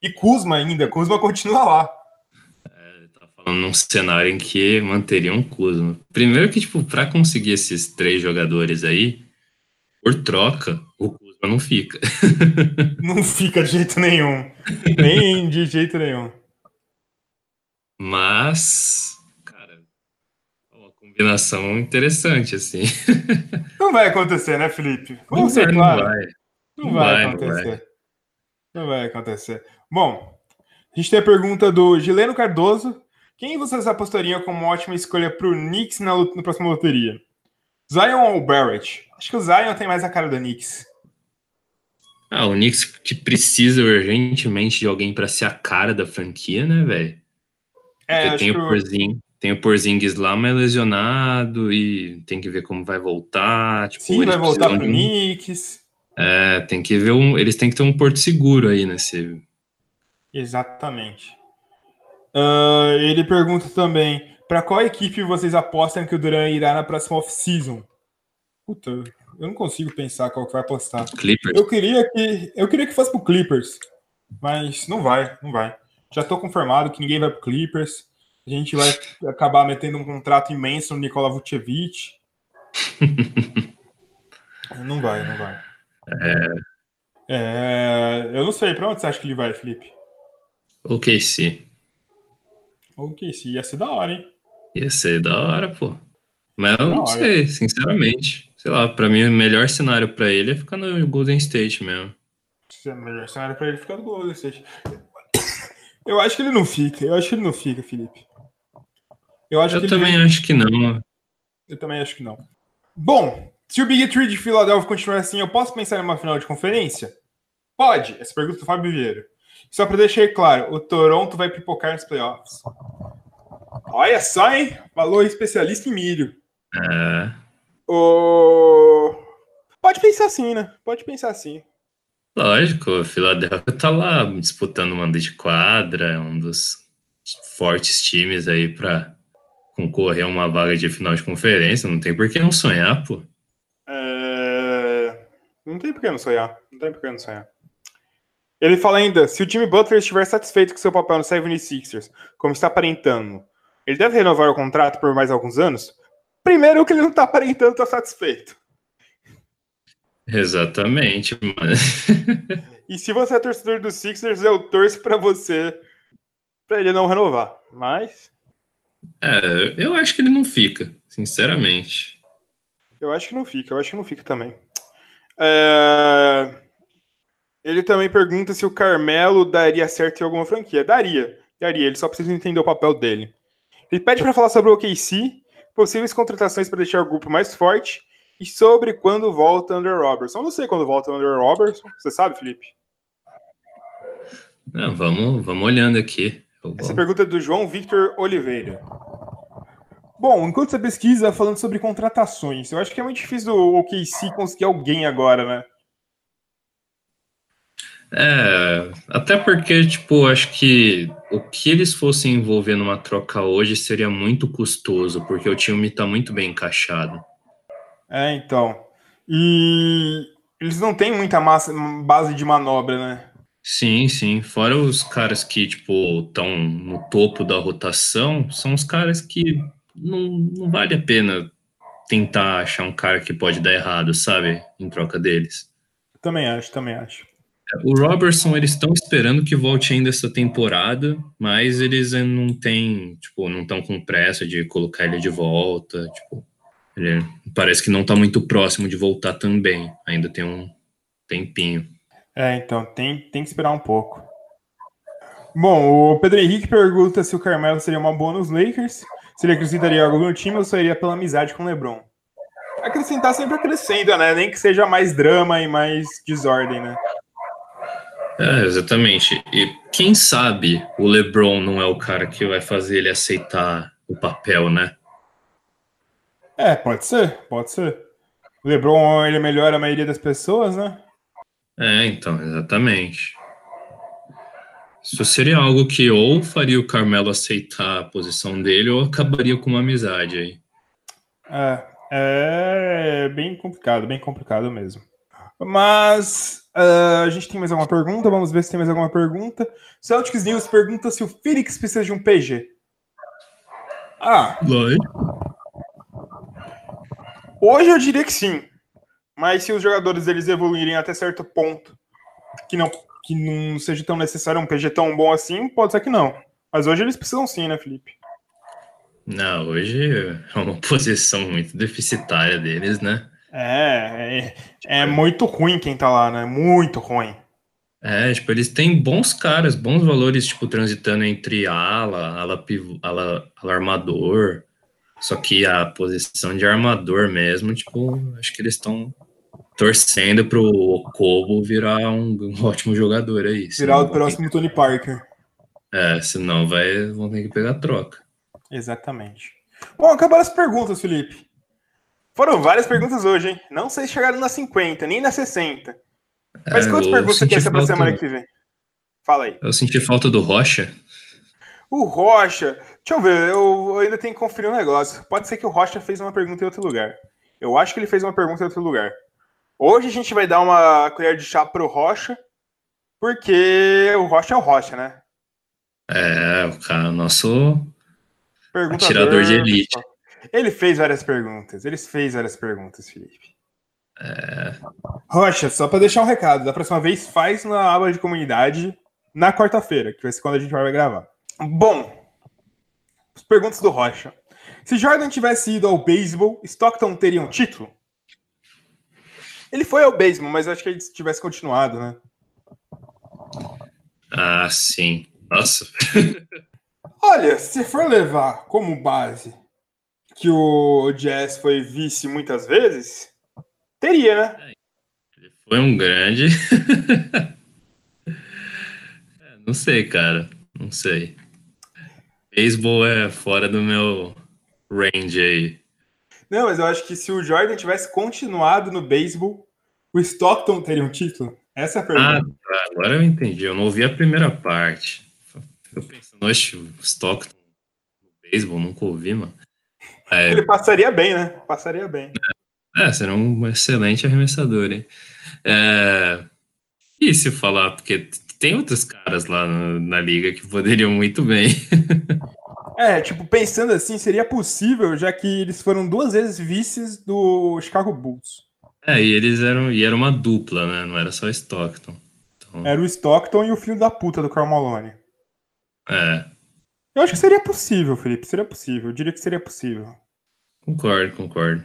E Kuzma ainda, Kuzma continua lá. É, ele tá falando num cenário em que manteria um Kuzma. Primeiro que, tipo, para conseguir esses três jogadores aí, por troca, o Kuzma não fica. não fica de jeito nenhum. Nem de jeito nenhum. Mas combinação interessante, assim. Não vai acontecer, né, Felipe? Vamos ser claro. Não vai. Não, não vai, vai acontecer. Não vai. não vai acontecer. Bom, a gente tem a pergunta do Gileno Cardoso. Quem vocês apostariam como ótima escolha para o Knicks na, na próxima loteria? Zion ou Barrett? Acho que o Zion tem mais a cara do Knicks. Ah, o Knicks que precisa urgentemente de alguém para ser a cara da franquia, né, velho? É, Porque tem o Porzinho. Tem o Porzingis lá, mas lesionado e tem que ver como vai voltar. Tipo, Sim, vai voltar pro um... Knicks. É, tem que ver um. Eles têm que ter um porto seguro aí nesse. Exatamente. Uh, ele pergunta também: para qual equipe vocês apostam que o Duran irá na próxima off-season? Puta, eu não consigo pensar qual que vai apostar. Clippers. Eu queria que eu queria que fosse pro Clippers, mas não vai, não vai. Já tô confirmado que ninguém vai pro Clippers. A gente vai acabar metendo um contrato imenso no Nikola Vucevic. não vai, não vai. É... é... eu não sei, para onde você acha que ele vai, Felipe? O KC. O KC, ia ser da hora, hein? Ia ser da hora, pô. Mas eu não sei, sinceramente. Sei lá, pra mim o melhor cenário pra ele é ficar no Golden State mesmo. O melhor cenário pra ele é ficar no Golden State. Eu acho que ele não fica, eu acho que ele não fica, Felipe. Eu, acho eu também ele... acho que não. Eu também acho que não. Bom, se o Big Three de Philadelphia continuar assim, eu posso pensar em uma final de conferência? Pode. Essa pergunta é do Fábio Vieira. Só para deixar claro, o Toronto vai pipocar nos playoffs. Olha só, hein? Falou especialista em milho. É. O... Pode pensar assim, né? Pode pensar assim. Lógico, o Philadelphia tá lá disputando uma de quadra, é um dos fortes times aí para concorrer a uma vaga de final de conferência, não tem por que não sonhar, pô. É... Não tem por que não sonhar, não tem por que não sonhar. Ele fala ainda, se o time Butler estiver satisfeito com seu papel no 76ers, como está aparentando, ele deve renovar o contrato por mais alguns anos? Primeiro que ele não está aparentando estar tá satisfeito. Exatamente, mano. e se você é torcedor dos Sixers, eu torço para você para ele não renovar, mas é, eu acho que ele não fica, sinceramente. Eu acho que não fica, eu acho que não fica também. É... Ele também pergunta se o Carmelo daria certo em alguma franquia. Daria, daria. Ele só precisa entender o papel dele. Ele pede para falar sobre o OKC, possíveis contratações para deixar o grupo mais forte e sobre quando volta Under Robertson. Eu não sei quando volta Under Robertson. Você sabe, Felipe? Não, vamos, vamos olhando aqui. Essa pergunta é do João Victor Oliveira. Bom, enquanto você pesquisa falando sobre contratações, eu acho que é muito difícil o OKC conseguir alguém agora, né? É, até porque, tipo, acho que o que eles fossem envolver numa troca hoje seria muito custoso, porque o time tá muito bem encaixado. É, então. E eles não têm muita massa, base de manobra, né? Sim, sim. Fora os caras que, tipo, estão no topo da rotação, são os caras que não, não vale a pena tentar achar um cara que pode dar errado, sabe? Em troca deles. Também acho, também acho. O Robertson, eles estão esperando que volte ainda essa temporada, mas eles não têm, tipo, não estão com pressa de colocar ele de volta, tipo, ele parece que não está muito próximo de voltar também, ainda tem um tempinho. É, então, tem, tem que esperar um pouco. Bom, o Pedro Henrique pergunta se o Carmelo seria uma boa nos Lakers, se ele acrescentaria algo no time ou só iria pela amizade com o LeBron. Acrescentar sempre acrescenta, né? Nem que seja mais drama e mais desordem, né? É, exatamente. E quem sabe o LeBron não é o cara que vai fazer ele aceitar o papel, né? É, pode ser, pode ser. O LeBron ele melhora a maioria das pessoas, né? É, então, exatamente. Isso seria algo que ou faria o Carmelo aceitar a posição dele ou acabaria com uma amizade aí. É, é bem complicado, bem complicado mesmo. Mas uh, a gente tem mais alguma pergunta? Vamos ver se tem mais alguma pergunta. Celtics News pergunta se o Phoenix precisa de um PG. Ah. Hoje eu diria que sim. Mas se os jogadores eles evoluírem até certo ponto, que não, que não seja tão necessário um PG tão bom assim, pode ser que não. Mas hoje eles precisam sim, né, Felipe? Não, hoje é uma posição muito deficitária deles, né? É, é, é muito ruim quem tá lá, né? Muito ruim. É, tipo, eles têm bons caras, bons valores, tipo, transitando entre ala, ala, ala, ala armador. Só que a posição de armador mesmo, tipo, acho que eles estão torcendo pro Kobo virar um, um, ótimo jogador aí. Virar o próximo Tony Parker. É, senão vai, vão ter que pegar troca. Exatamente. Bom, acabaram as perguntas, Felipe. Foram várias perguntas hoje, hein? Não sei se chegaram nas 50, nem nas 60. Mas é, quantas perguntas você quer ser pra semana que vem? Fala aí. Eu senti falta do Rocha. O Rocha. Deixa eu ver, eu ainda tenho que conferir um negócio. Pode ser que o Rocha fez uma pergunta em outro lugar. Eu acho que ele fez uma pergunta em outro lugar. Hoje a gente vai dar uma colher de chá pro Rocha, porque o Rocha é o Rocha, né? É, o cara, nosso atirador de elite. Ele fez várias perguntas. Ele fez várias perguntas, Felipe. É... Rocha, só para deixar um recado, da próxima vez faz na aba de comunidade na quarta-feira, que vai ser quando a gente vai gravar. Bom, as perguntas do Rocha. Se Jordan tivesse ido ao beisebol, Stockton teria um título? Ele foi ao beisebol, mas acho que ele tivesse continuado, né? Ah, sim. Nossa. Olha, se for levar como base que o Jazz foi vice muitas vezes, teria, né? Ele foi um grande. É, não sei, cara. Não sei. Beisebol é fora do meu range aí. Não, mas eu acho que se o Jordan tivesse continuado no beisebol, o Stockton teria um título? Essa é a pergunta. Ah, tá. agora eu entendi. Eu não ouvi a primeira parte. Eu pensando, oxe, o Stockton no beisebol, nunca ouvi, mano. É, Ele passaria bem, né? Passaria bem. É, é será um excelente arremessador, hein? É, e se falar, porque tem outros caras lá na, na liga que poderiam muito bem. é, tipo, pensando assim, seria possível, já que eles foram duas vezes vices do Chicago Bulls. É, e eles eram, e era uma dupla, né? Não era só Stockton. Então... Era o Stockton e o filho da puta do Karl Malone. É. Eu acho que seria possível, Felipe. Seria possível. Eu diria que seria possível. Concordo, concordo.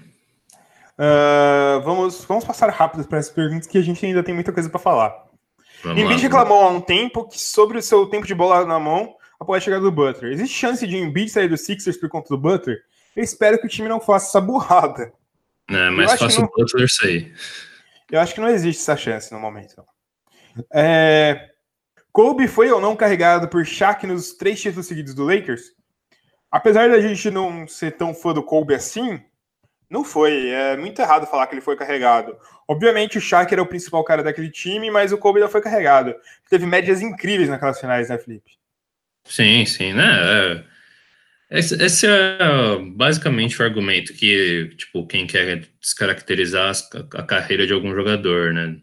Uh, vamos, vamos passar rápido para as perguntas que a gente ainda tem muita coisa para falar. Embiid reclamou há um tempo que sobre o seu tempo de bola na mão após a chegada do Butler. Existe chance de Embiid sair do Sixers por conta do Butler? Eu espero que o time não faça essa burrada. É, mas faça o Butler sair. Eu acho que não existe essa chance no momento. É... Kobe foi ou não carregado por Shaq nos três títulos seguidos do Lakers? Apesar da gente não ser tão fã do Kobe assim, não foi. É muito errado falar que ele foi carregado. Obviamente o Shaq era o principal cara daquele time, mas o Kobe não foi carregado. Teve médias incríveis naquelas finais, né, Felipe? Sim, sim, né? É, esse, esse é basicamente o argumento que, tipo, quem quer descaracterizar a, a carreira de algum jogador, né?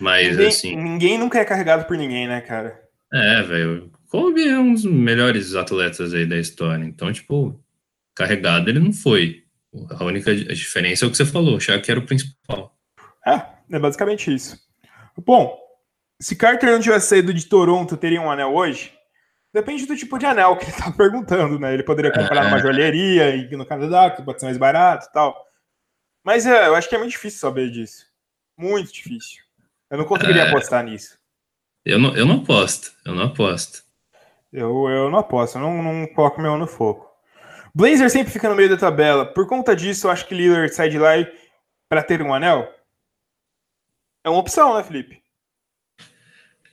Mas, ninguém, assim... Ninguém nunca é carregado por ninguém, né, cara? É, velho. Kobe é um dos melhores atletas aí da história. Então, tipo, carregado ele não foi. A única diferença é o que você falou, já que era o principal. É, é basicamente isso. Bom, se Carter não tivesse saído de Toronto, teria um anel hoje? Depende do tipo de anel que ele tá perguntando, né? Ele poderia comprar é. numa joalheria e no Canadá, que pode ser mais barato e tal. Mas é, eu acho que é muito difícil saber disso. Muito difícil. Eu não conseguiria é. apostar nisso. Eu não, eu não aposto, eu não aposto. Eu, eu não aposto, eu não, não coloco meu no fogo. Blazer sempre fica no meio da tabela. Por conta disso, eu acho que Lillard sai de lá para ter um anel. É uma opção, né, Felipe?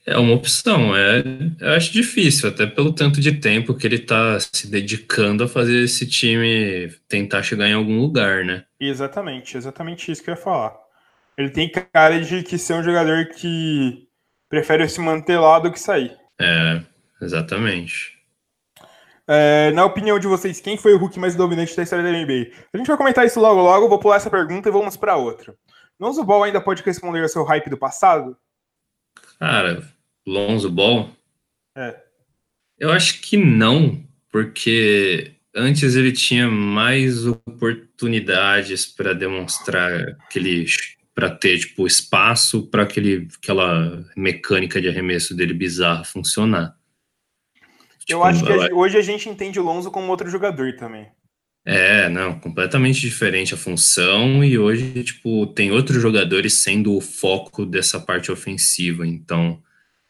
É uma opção, é, eu acho difícil, até pelo tanto de tempo que ele está se dedicando a fazer esse time tentar chegar em algum lugar, né? Exatamente, exatamente isso que eu ia falar. Ele tem cara de que ser um jogador que prefere se manter lá do que sair. É, exatamente. É, na opinião de vocês, quem foi o Hulk mais dominante da história da NBA? A gente vai comentar isso logo logo, vou pular essa pergunta e vamos para outra. Lonzo Ball ainda pode responder ao seu hype do passado? Cara, Lonzo Ball? É. Eu acho que não, porque antes ele tinha mais oportunidades para demonstrar aquele para ter tipo espaço para aquele aquela mecânica de arremesso dele bizarra funcionar. Eu tipo, acho que a, hoje a gente entende o Lonzo como outro jogador também. É, não, completamente diferente a função e hoje, tipo, tem outros jogadores sendo o foco dessa parte ofensiva, então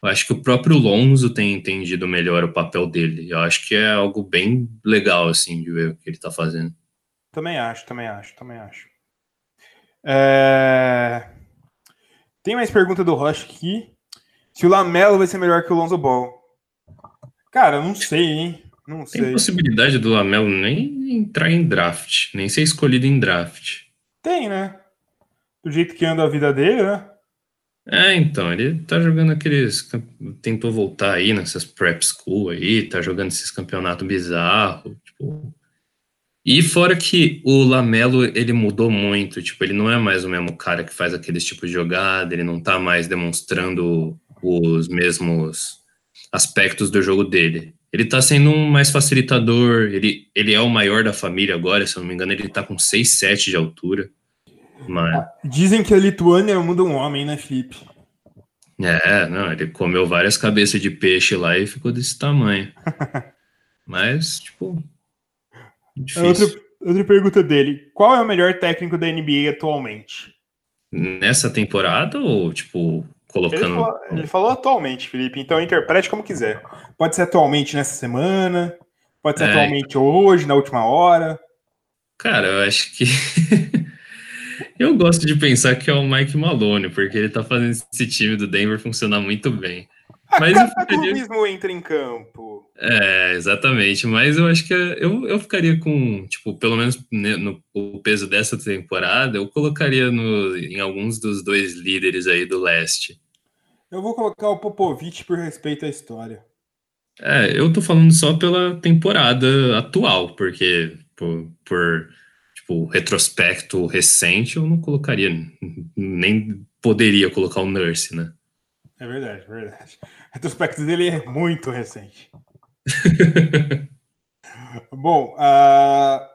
eu acho que o próprio Lonzo tem entendido melhor o papel dele, eu acho que é algo bem legal, assim, de ver o que ele tá fazendo. Também acho, também acho, também acho. É... Tem mais pergunta do Rush aqui. Se o Lamelo vai ser melhor que o Lonzo Ball. Cara, não sei, hein? Não sei. Tem possibilidade do Lamelo nem entrar em draft, nem ser escolhido em draft. Tem, né? Do jeito que anda a vida dele, né? É, então, ele tá jogando aqueles. Tentou voltar aí nessas prep school aí, tá jogando esses campeonatos bizarros. Tipo. E fora que o Lamelo, ele mudou muito, tipo, ele não é mais o mesmo cara que faz aqueles tipos de jogada, ele não tá mais demonstrando os mesmos aspectos do jogo dele. Ele tá sendo um mais facilitador, ele, ele é o maior da família agora, se eu não me engano, ele tá com 6, 7 de altura. Mas... Dizem que a Lituânia muda um homem, né, Felipe? É, não, ele comeu várias cabeças de peixe lá e ficou desse tamanho. Mas, tipo. Outra, outra pergunta dele: qual é o melhor técnico da NBA atualmente? Nessa temporada ou, tipo, colocando. Ele falou, ele falou, atualmente, Felipe, então interprete como quiser. Pode ser atualmente nessa semana, pode ser é, atualmente hoje, na última hora. Cara, eu acho que. eu gosto de pensar que é o Mike Malone, porque ele tá fazendo esse time do Denver funcionar muito bem. A mas eu ficaria... entra em campo. É, exatamente. Mas eu acho que eu, eu ficaria com, tipo, pelo menos no, no peso dessa temporada, eu colocaria no, em alguns dos dois líderes aí do leste. Eu vou colocar o Popovich por respeito à história. É, eu tô falando só pela temporada atual, porque por, por tipo, retrospecto recente, eu não colocaria, nem poderia colocar o Nurse, né? É verdade, é verdade. O retrospecto dele é muito recente. Bom, uh,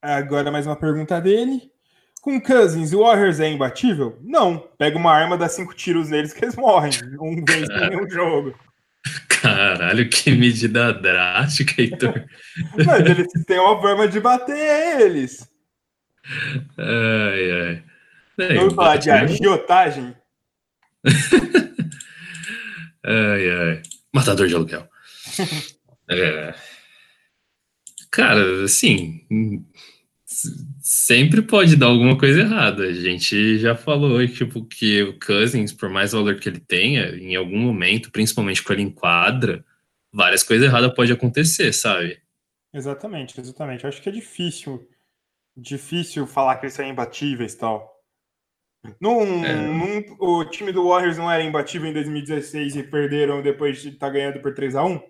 agora mais uma pergunta dele. Com Cousins, o Warriors é imbatível? Não. Pega uma arma, dá cinco tiros neles que eles morrem. Um vez em nenhum jogo. Caralho, que medida drástica, Heitor. Mas eles têm uma forma de bater eles. Ai, ai. Vamos falar de agiotagem? ai, ai. Matador de aluguel. é. Cara, assim, sempre pode dar alguma coisa errada. A gente já falou, tipo, que o Cousins, por mais valor que ele tenha, em algum momento, principalmente quando ele enquadra, várias coisas erradas podem acontecer, sabe? Exatamente, exatamente. Eu acho que é difícil, difícil falar que eles são imbatíveis e tal. Num, é. num, o time do Warriors não era imbatível em 2016 e perderam depois de estar tá ganhando por 3 a 1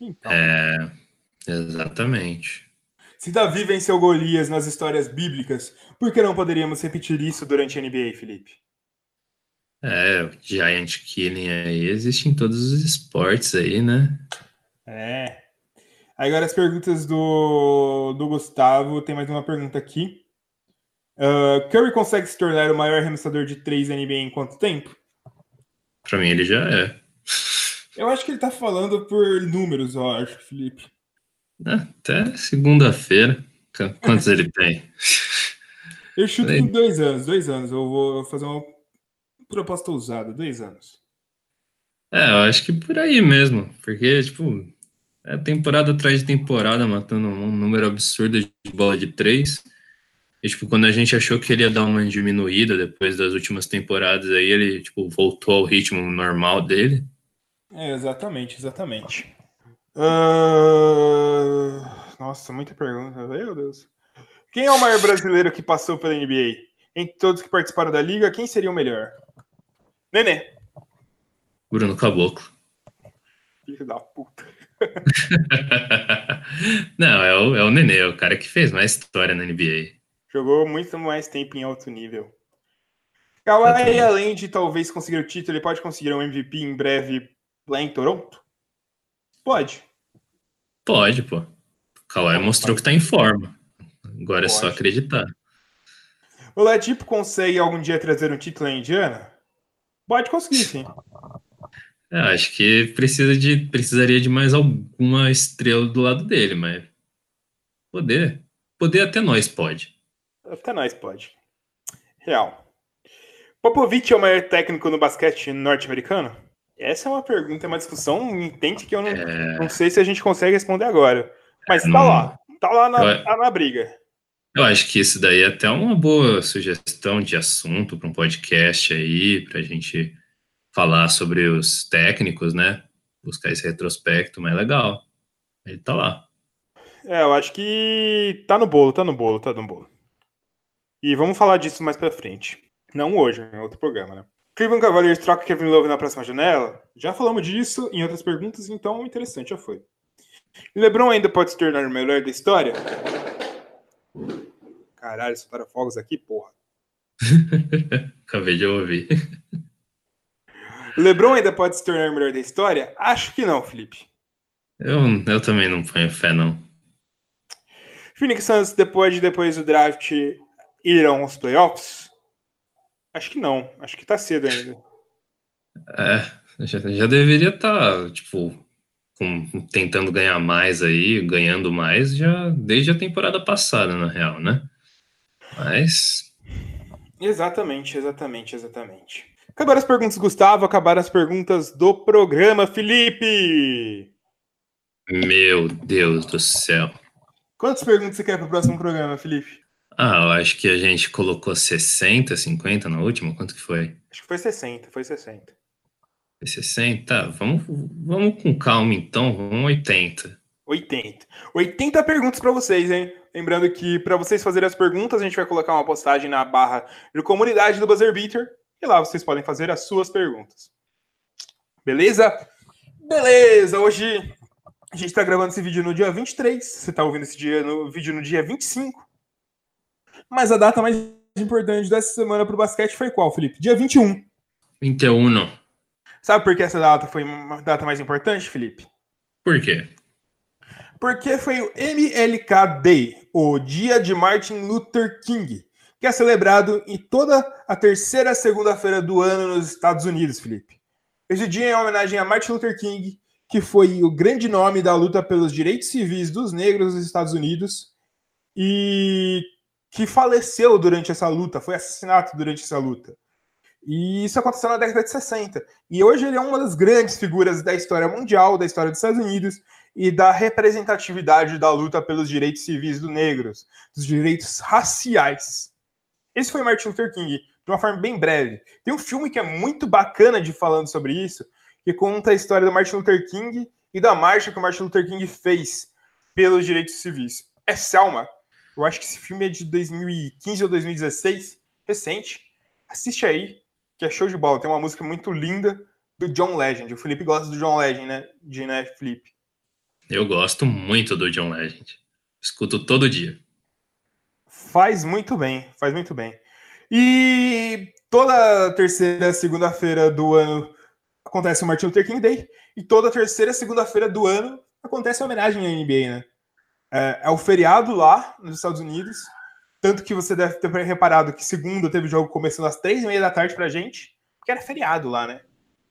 então. É, exatamente. Se Davi venceu Golias nas histórias bíblicas, por que não poderíamos repetir isso durante a NBA, Felipe? É, o Giant Killing aí existe em todos os esportes aí, né? É. Agora as perguntas do, do Gustavo. Tem mais uma pergunta aqui. Uh, Curry consegue se tornar o maior arremessador de três NBA em quanto tempo? Pra mim ele já é. Eu acho que ele tá falando por números, eu acho, Felipe. Até segunda-feira. Quantos ele tem? Eu chuto em dois anos, dois anos. Eu vou fazer uma proposta usada, dois anos. É, eu acho que por aí mesmo. Porque, tipo, é temporada atrás de temporada, matando um número absurdo de bola de três. E, tipo, quando a gente achou que ele ia dar uma diminuída depois das últimas temporadas, aí ele, tipo, voltou ao ritmo normal dele. É, exatamente, exatamente. Uh... Nossa, muita pergunta, meu Deus. Quem é o maior brasileiro que passou pela NBA? Entre todos que participaram da liga, quem seria o melhor? Nenê. Bruno Caboclo. Filho da puta. Não, é o, é o Nenê, é o cara que fez mais história na NBA. Jogou muito mais tempo em alto nível. Kawhi, além de talvez conseguir o título, ele pode conseguir um MVP em breve lá em Toronto? Pode. Pode, pô. O Kawhi mostrou que tá em forma. Agora Pode. é só acreditar. O Ladipo consegue algum dia trazer um título em Indiana? Pode conseguir, sim. É, acho que precisa de, precisaria de mais alguma estrela do lado dele, mas poder. Poder até nós pode. Até nós pode. Real. Popovich é o maior técnico no basquete norte-americano? Essa é uma pergunta, é uma discussão intensa que eu não, é... não sei se a gente consegue responder agora. Mas tá não... lá. Tá lá na, eu... tá na briga. Eu acho que isso daí é até uma boa sugestão de assunto para um podcast aí, para a gente falar sobre os técnicos, né? Buscar esse retrospecto, mas é legal. Ele tá lá. É, eu acho que tá no bolo, tá no bolo, tá no bolo. E vamos falar disso mais pra frente. Não hoje, em outro programa, né? Cleveland Cavaliers troca Kevin Love na próxima janela? Já falamos disso em outras perguntas, então interessante, já foi. LeBron ainda pode se tornar o melhor da história? Caralho, soltaram fogos aqui, porra. Acabei de ouvir. LeBron ainda pode se tornar o melhor da história? Acho que não, Felipe. Eu, eu também não ponho fé, não. Phoenix Suns, depois, depois do draft, irão aos playoffs? Acho que não. Acho que tá cedo ainda. É, já, já deveria estar, tá, tipo, com, tentando ganhar mais aí, ganhando mais, já desde a temporada passada, na real, né? Mas. Exatamente, exatamente, exatamente. Acabaram as perguntas, Gustavo. Acabaram as perguntas do programa, Felipe. Meu Deus do céu. Quantas perguntas você quer para o próximo programa, Felipe? Ah, eu acho que a gente colocou 60, 50 na última. Quanto que foi? Acho que foi 60, foi 60. Foi 60? Tá, vamos, vamos com calma então, vamos 80. 80. 80 perguntas para vocês, hein? Lembrando que para vocês fazerem as perguntas, a gente vai colocar uma postagem na barra de comunidade do Buzzer Beater e lá vocês podem fazer as suas perguntas. Beleza? Beleza! Hoje a gente está gravando esse vídeo no dia 23. Você está ouvindo esse dia no vídeo no dia 25. Mas a data mais importante dessa semana para o basquete foi qual, Felipe? Dia 21. 21, não. Sabe por que essa data foi uma data mais importante, Felipe? Por quê? Porque foi o MLK Day, o Dia de Martin Luther King, que é celebrado em toda a terceira segunda-feira do ano nos Estados Unidos, Felipe. Esse dia é em homenagem a Martin Luther King, que foi o grande nome da luta pelos direitos civis dos negros nos Estados Unidos e que faleceu durante essa luta, foi assassinado durante essa luta. E isso aconteceu na década de 60. E hoje ele é uma das grandes figuras da história mundial, da história dos Estados Unidos e da representatividade da luta pelos direitos civis dos negros, dos direitos raciais. Esse foi Martin Luther King, de uma forma bem breve. Tem um filme que é muito bacana de falando sobre isso, que conta a história do Martin Luther King e da marcha que o Martin Luther King fez pelos direitos civis. É Selma. Eu acho que esse filme é de 2015 ou 2016, recente. Assiste aí, que é show de bola. Tem uma música muito linda do John Legend. O Felipe gosta do John Legend, né? De né, Felipe? Eu gosto muito do John Legend. Escuto todo dia. Faz muito bem, faz muito bem. E toda terceira segunda-feira do ano acontece o Martin Luther King Day. E toda terceira segunda-feira do ano acontece a homenagem à NBA, né? É, é o feriado lá nos Estados Unidos. Tanto que você deve ter reparado que segunda teve jogo começando às três e meia da tarde pra gente, porque era feriado lá, né?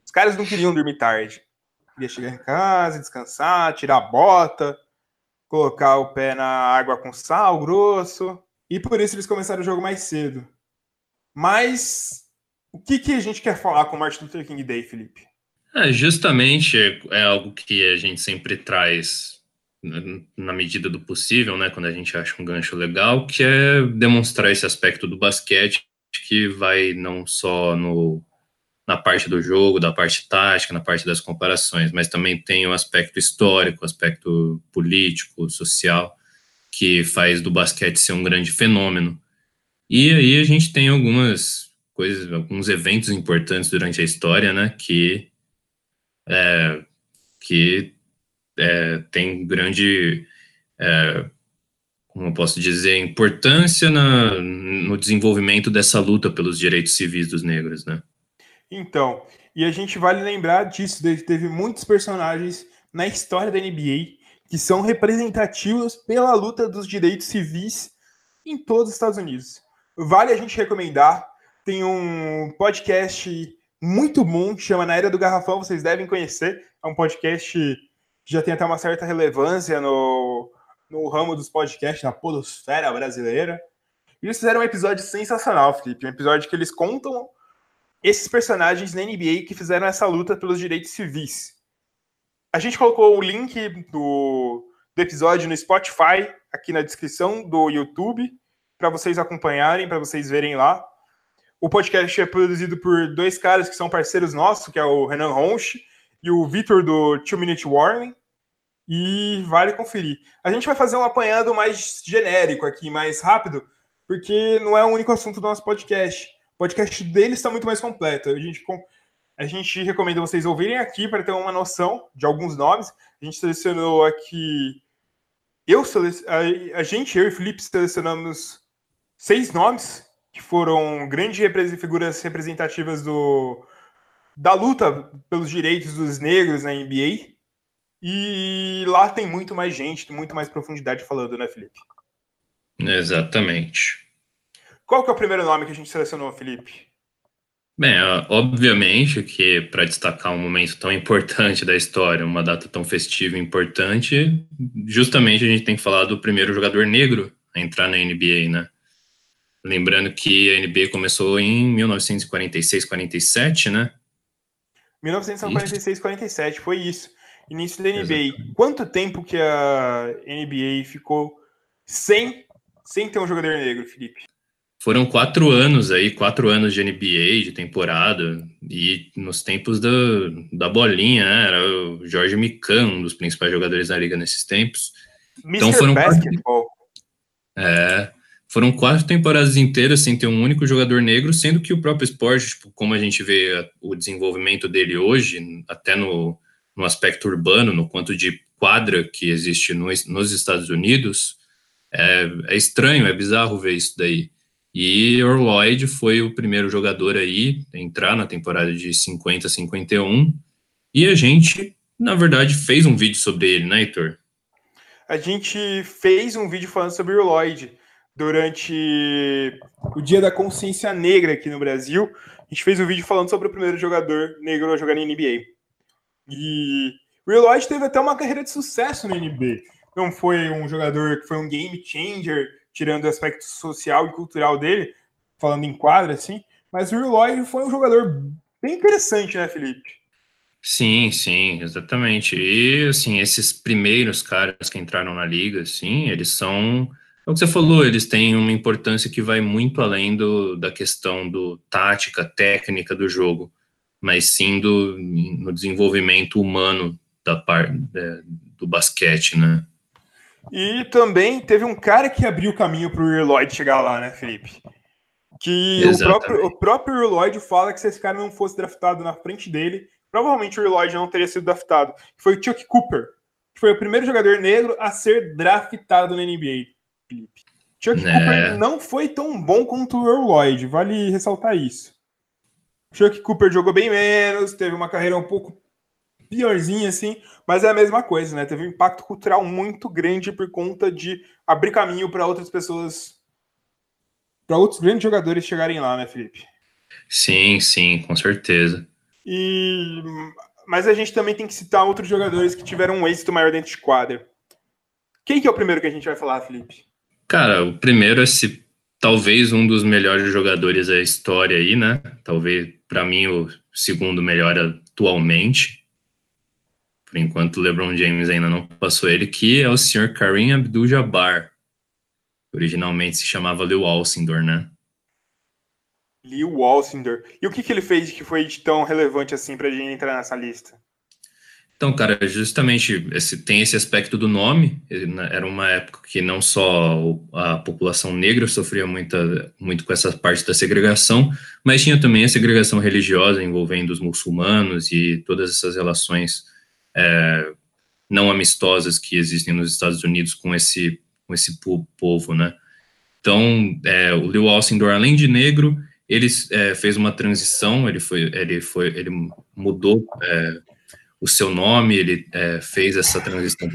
Os caras não queriam dormir tarde. Queria chegar em casa, descansar, tirar a bota, colocar o pé na água com sal grosso. E por isso eles começaram o jogo mais cedo. Mas o que, que a gente quer falar com o Martin Luther King Day, Felipe? É, justamente é algo que a gente sempre traz na medida do possível, né, quando a gente acha um gancho legal, que é demonstrar esse aspecto do basquete que vai não só no, na parte do jogo, da parte tática, na parte das comparações, mas também tem o aspecto histórico, aspecto político, social, que faz do basquete ser um grande fenômeno. E aí a gente tem algumas coisas, alguns eventos importantes durante a história, né, que é, que é, tem grande, é, como eu posso dizer, importância na, no desenvolvimento dessa luta pelos direitos civis dos negros, né? Então, e a gente vale lembrar disso, teve muitos personagens na história da NBA que são representativos pela luta dos direitos civis em todos os Estados Unidos. Vale a gente recomendar, tem um podcast muito bom que chama Na Era do Garrafão, vocês devem conhecer, é um podcast já tem até uma certa relevância no, no ramo dos podcasts, na podosfera brasileira. E eles fizeram um episódio sensacional, Felipe. Um episódio que eles contam esses personagens na NBA que fizeram essa luta pelos direitos civis. A gente colocou o link do, do episódio no Spotify, aqui na descrição do YouTube, para vocês acompanharem, para vocês verem lá. O podcast é produzido por dois caras que são parceiros nossos, que é o Renan Ronch e o Vitor do Two Minute Warning. E vale conferir. A gente vai fazer um apanhado mais genérico aqui, mais rápido, porque não é o único assunto do nosso podcast. O podcast deles está muito mais completo. A gente, a gente recomenda vocês ouvirem aqui para ter uma noção de alguns nomes. A gente selecionou aqui. Eu a, a gente, eu e Felipe, selecionamos seis nomes que foram grandes figuras representativas do, da luta pelos direitos dos negros na NBA. E lá tem muito mais gente, muito mais profundidade falando, né, Felipe? Exatamente. Qual que é o primeiro nome que a gente selecionou, Felipe? Bem, obviamente que para destacar um momento tão importante da história, uma data tão festiva e importante, justamente a gente tem que falar do primeiro jogador negro a entrar na NBA, né? Lembrando que a NBA começou em 1946, 47, né? 1946, 47, foi isso. Início da NBA. Exatamente. Quanto tempo que a NBA ficou sem, sem ter um jogador negro, Felipe? Foram quatro anos aí, quatro anos de NBA, de temporada, e nos tempos da, da bolinha, né? Era o Jorge Mikan, um dos principais jogadores da liga nesses tempos. Mr. Então foram Basketball. Quatro, é, foram quatro temporadas inteiras sem ter um único jogador negro, sendo que o próprio esporte, tipo, como a gente vê o desenvolvimento dele hoje, até no, no aspecto urbano, no quanto de quadra que existe no, nos Estados Unidos, é, é, estranho, é bizarro ver isso daí. E o Lloyd foi o primeiro jogador aí a entrar na temporada de 50 51, e a gente, na verdade, fez um vídeo sobre ele, né, Heitor? A gente fez um vídeo falando sobre o Lloyd durante o Dia da Consciência Negra aqui no Brasil. A gente fez um vídeo falando sobre o primeiro jogador negro a jogar na NBA. E o Lloyd teve até uma carreira de sucesso na NBA. Não foi um jogador que foi um game changer, tirando o aspecto social e cultural dele, falando em quadra, assim. Mas o Lloyd foi um jogador bem interessante, né, Felipe? Sim, sim, exatamente. E, assim, esses primeiros caras que entraram na liga, assim, eles são é o que você falou, eles têm uma importância que vai muito além do, da questão do tática, técnica do jogo, mas sim do, no desenvolvimento humano da parte é, do basquete, né? E também teve um cara que abriu o caminho para o Lloyd chegar lá, né, Felipe? Que o próprio, o próprio Lloyd fala que se esse cara não fosse draftado na frente dele, provavelmente o Lloyd não teria sido draftado. Foi o Chuck Cooper, que foi o primeiro jogador negro a ser draftado na NBA. Felipe. Chuck é. Cooper não foi tão bom quanto o Earl Lloyd, vale ressaltar isso. Chuck Cooper jogou bem menos, teve uma carreira um pouco piorzinha, assim, mas é a mesma coisa, né? Teve um impacto cultural muito grande por conta de abrir caminho para outras pessoas, para outros grandes jogadores chegarem lá, né, Felipe? Sim, sim, com certeza. E mas a gente também tem que citar outros jogadores que tiveram um êxito maior dentro de quadra. Quem que é o primeiro que a gente vai falar, Felipe? Cara, o primeiro é se talvez um dos melhores jogadores da história aí, né? Talvez para mim o segundo melhor atualmente. Por enquanto o LeBron James ainda não passou ele, que é o senhor Kareem Abdul-Jabbar. Originalmente se chamava Lil Alcindor, né? Lil Alcindor. E o que, que ele fez que foi tão relevante assim para gente entrar nessa lista? Então, cara, justamente esse, tem esse aspecto do nome. Né, era uma época que não só a população negra sofria muita, muito com essa parte da segregação, mas tinha também a segregação religiosa envolvendo os muçulmanos e todas essas relações é, não amistosas que existem nos Estados Unidos com esse, com esse povo, né? Então, é, o Leo Alcindor, além de negro, ele é, fez uma transição, ele foi, ele foi, ele mudou é, o seu nome, ele é, fez essa transição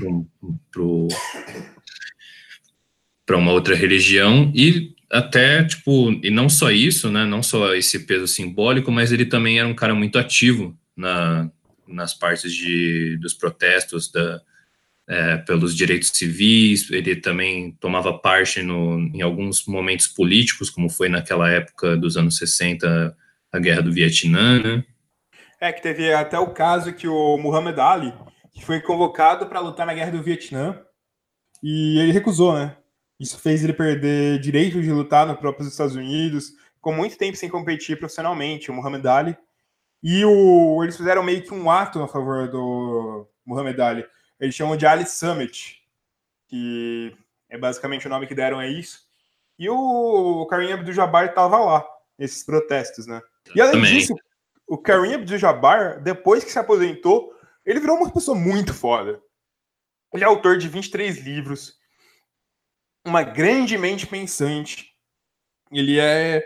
para uma outra religião e até, tipo, e não só isso, né, não só esse peso simbólico, mas ele também era um cara muito ativo na, nas partes de, dos protestos da, é, pelos direitos civis, ele também tomava parte no, em alguns momentos políticos, como foi naquela época dos anos 60, a Guerra do Vietnã, né? É, que teve até o caso que o Muhammad Ali, que foi convocado para lutar na guerra do Vietnã, e ele recusou, né? Isso fez ele perder direito de lutar no próprio Estados Unidos, com muito tempo sem competir profissionalmente, o Muhammad Ali. E o, eles fizeram meio que um ato a favor do Muhammad Ali. Eles chamam de Ali Summit, que é basicamente o nome que deram a isso. E o Karim Abdul-Jabbar estava lá, nesses protestos, né? E além Também. disso, o Kareem Abdul-Jabbar, depois que se aposentou, ele virou uma pessoa muito foda. Ele é autor de 23 livros, uma grande mente pensante. Ele é.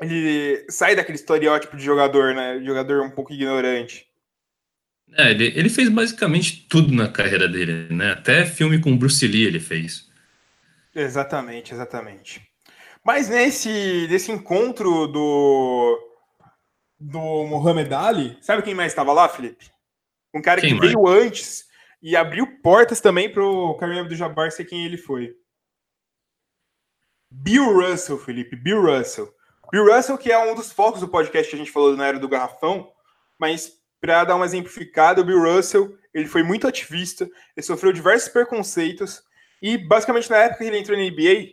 Ele sai daquele estereótipo de jogador, né? Jogador um pouco ignorante. É, ele, ele fez basicamente tudo na carreira dele, né? Até filme com Bruce Lee ele fez. Exatamente, exatamente. Mas nesse, nesse encontro do do Muhammad Ali, sabe quem mais estava lá, Felipe? Um cara quem que mais? veio antes e abriu portas também para o Kareem Abdul-Jabbar ser quem ele foi. Bill Russell, Felipe, Bill Russell. Bill Russell, que é um dos focos do podcast que a gente falou na era do garrafão, mas para dar uma exemplificada, o Bill Russell, ele foi muito ativista, ele sofreu diversos preconceitos e basicamente na época que ele entrou na NBA,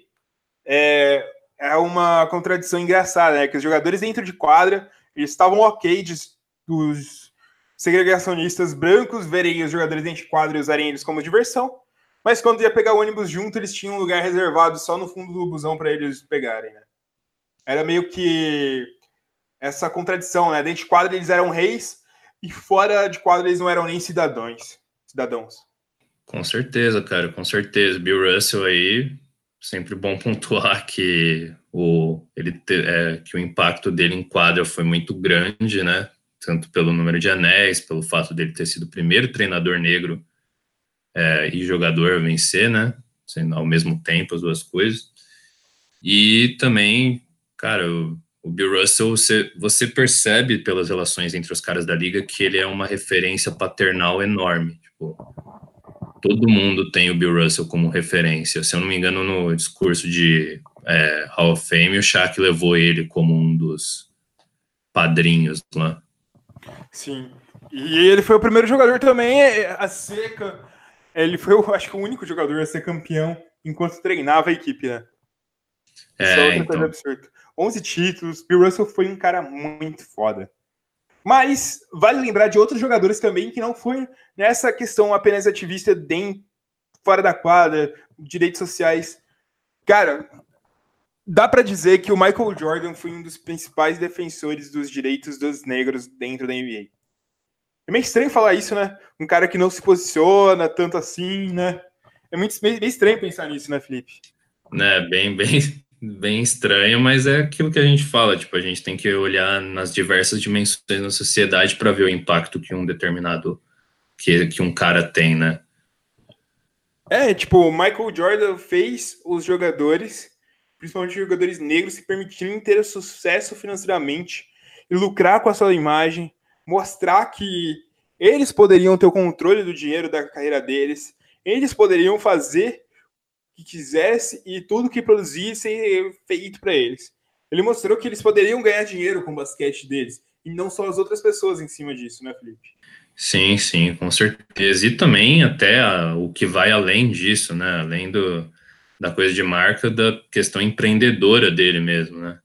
é, é uma contradição engraçada, né? Que os jogadores dentro de quadra eles estavam ok de, dos segregacionistas brancos verem os jogadores dentro de quadro e usarem eles como diversão, mas quando ia pegar o ônibus junto, eles tinham um lugar reservado só no fundo do busão para eles pegarem, né? Era meio que essa contradição, né? Dentro de quadro eles eram reis e fora de quadro eles não eram nem cidadãos. cidadãos. Com certeza, cara, com certeza. Bill Russell aí, sempre bom pontuar que o, ele é, que o impacto dele em quadra foi muito grande, né? Tanto pelo número de anéis, pelo fato dele ter sido o primeiro treinador negro é, e jogador a vencer, né? Sendo ao mesmo tempo as duas coisas. E também, cara, o, o Bill Russell, você, você percebe pelas relações entre os caras da liga que ele é uma referência paternal enorme. Tipo, todo mundo tem o Bill Russell como referência. Se eu não me engano, no discurso de é, Hall of Fame, o Shaq levou ele como um dos padrinhos lá. Sim. E ele foi o primeiro jogador também a ser. Ele foi, eu acho que, o único jogador a ser campeão enquanto treinava a equipe, né? É, Isso é outra então... coisa absurda. 11 títulos. Bill Russell foi um cara muito foda. Mas vale lembrar de outros jogadores também que não foi nessa questão apenas ativista dentro, fora da quadra, direitos sociais. Cara, dá para dizer que o Michael Jordan foi um dos principais defensores dos direitos dos negros dentro da NBA. É meio estranho falar isso, né? Um cara que não se posiciona tanto assim, né? É muito meio estranho pensar nisso, né, Felipe? Né, bem, bem, bem estranho, mas é aquilo que a gente fala, tipo, a gente tem que olhar nas diversas dimensões da sociedade para ver o impacto que um determinado que, que um cara tem, né? É, tipo, o Michael Jordan fez os jogadores, principalmente os jogadores negros, se permitirem ter sucesso financeiramente e lucrar com a sua imagem, mostrar que eles poderiam ter o controle do dinheiro da carreira deles, eles poderiam fazer que quisesse e tudo que produzisse feito para eles. Ele mostrou que eles poderiam ganhar dinheiro com o basquete deles e não só as outras pessoas em cima disso, né, Felipe? Sim, sim, com certeza. E também até a, o que vai além disso, né? Além do, da coisa de marca, da questão empreendedora dele mesmo, né?